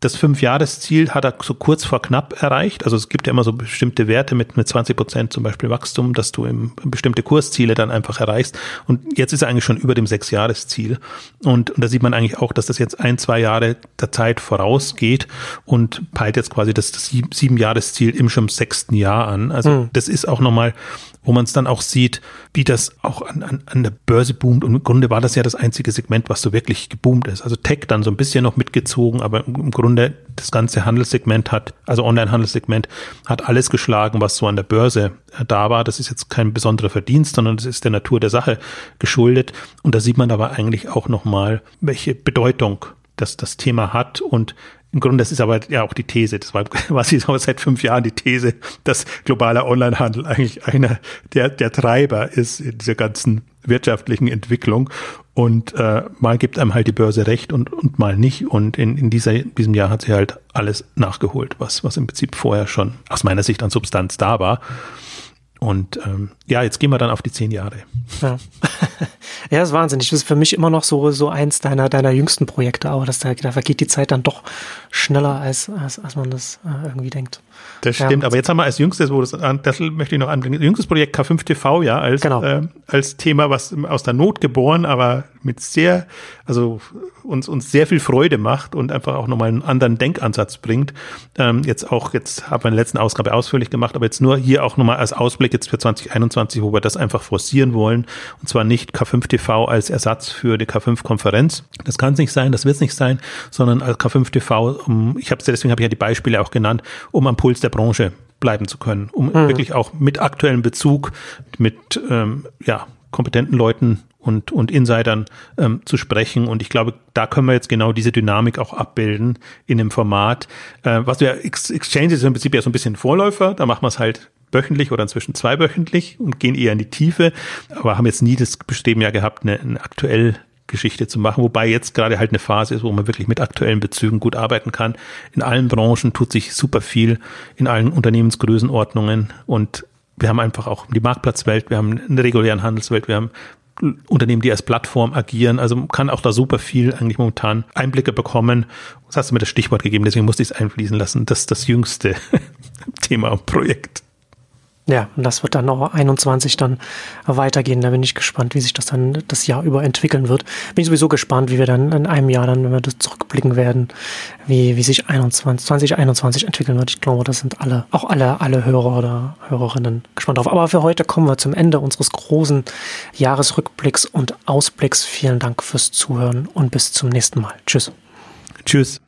das Fünfjahresziel hat er so kurz vor knapp erreicht. Also es gibt ja immer so bestimmte Werte mit, mit 20 Prozent zum Beispiel Wachstum, dass du im, bestimmte Kursziele dann einfach erreichst. Und jetzt ist er eigentlich schon über dem Sechsjahresziel. Und, und da sieht man eigentlich auch, dass das jetzt ein, zwei Jahre der Zeit vorausgeht und peilt jetzt quasi das, das Siebenjahresziel im schon sechsten Jahr an. Also mhm. das ist auch nochmal wo man es dann auch sieht, wie das auch an, an, an der Börse boomt. Und im Grunde war das ja das einzige Segment, was so wirklich geboomt ist. Also Tech dann so ein bisschen noch mitgezogen, aber im Grunde das ganze Handelssegment hat, also Online-Handelssegment, hat alles geschlagen, was so an der Börse äh, da war. Das ist jetzt kein besonderer Verdienst, sondern das ist der Natur der Sache geschuldet. Und da sieht man aber eigentlich auch nochmal, welche Bedeutung das, das Thema hat und im Grunde, das ist aber ja auch die These, das war quasi seit fünf Jahren die These, dass globaler Onlinehandel eigentlich einer der, der Treiber ist in dieser ganzen wirtschaftlichen Entwicklung. Und äh, mal gibt einem halt die Börse recht und, und mal nicht. Und in, in dieser, diesem Jahr hat sie halt alles nachgeholt, was, was im Prinzip vorher schon aus meiner Sicht an Substanz da war. Und ähm, ja, jetzt gehen wir dann auf die zehn Jahre. Ja, ja das ist wahnsinnig. Das ist für mich immer noch so, so eins deiner, deiner jüngsten Projekte, aber das, da, da vergeht die Zeit dann doch schneller, als, als, als man das äh, irgendwie denkt. Das stimmt, ja. aber jetzt haben wir als jüngstes, wo das, das möchte ich noch anbringen, jüngstes Projekt K5 TV, ja, als, genau. äh, als Thema, was aus der Not geboren, aber mit sehr, also uns, uns sehr viel Freude macht und einfach auch nochmal einen anderen Denkansatz bringt. Ähm, jetzt auch, jetzt haben wir in der letzten Ausgabe ausführlich gemacht, aber jetzt nur hier auch nochmal als Ausblick jetzt für 2021, wo wir das einfach forcieren wollen. Und zwar nicht K5 TV als Ersatz für die K5-Konferenz. Das kann es nicht sein, das wird es nicht sein, sondern als K5 TV, um, ich habe deswegen habe ich ja die Beispiele auch genannt, um am Puls der Branche bleiben zu können, um mhm. wirklich auch mit aktuellem Bezug, mit ähm, ja, kompetenten Leuten und, und Insidern ähm, zu sprechen. Und ich glaube, da können wir jetzt genau diese Dynamik auch abbilden in dem Format. Äh, was wir Exchange ist im Prinzip ja so ein bisschen Vorläufer, da machen wir es halt wöchentlich oder inzwischen zweiwöchentlich und gehen eher in die Tiefe, aber haben jetzt nie das Bestreben ja gehabt, eine, eine aktuell Geschichte zu machen, wobei jetzt gerade halt eine Phase ist, wo man wirklich mit aktuellen Bezügen gut arbeiten kann. In allen Branchen tut sich super viel, in allen Unternehmensgrößenordnungen und wir haben einfach auch die Marktplatzwelt, wir haben eine regulären Handelswelt, wir haben Unternehmen, die als Plattform agieren. Also man kann auch da super viel eigentlich momentan Einblicke bekommen. Das hast du mir das Stichwort gegeben, deswegen musste ich es einfließen lassen. Das ist das jüngste Thema und Projekt. Ja, und das wird dann auch 21 dann weitergehen. Da bin ich gespannt, wie sich das dann das Jahr über entwickeln wird. Bin ich sowieso gespannt, wie wir dann in einem Jahr dann, wenn wir das zurückblicken werden, wie, wie sich 21, 2021 entwickeln wird. Ich glaube, das sind alle, auch alle, alle Hörer oder Hörerinnen gespannt drauf. Aber für heute kommen wir zum Ende unseres großen Jahresrückblicks und Ausblicks. Vielen Dank fürs Zuhören und bis zum nächsten Mal. Tschüss. Tschüss.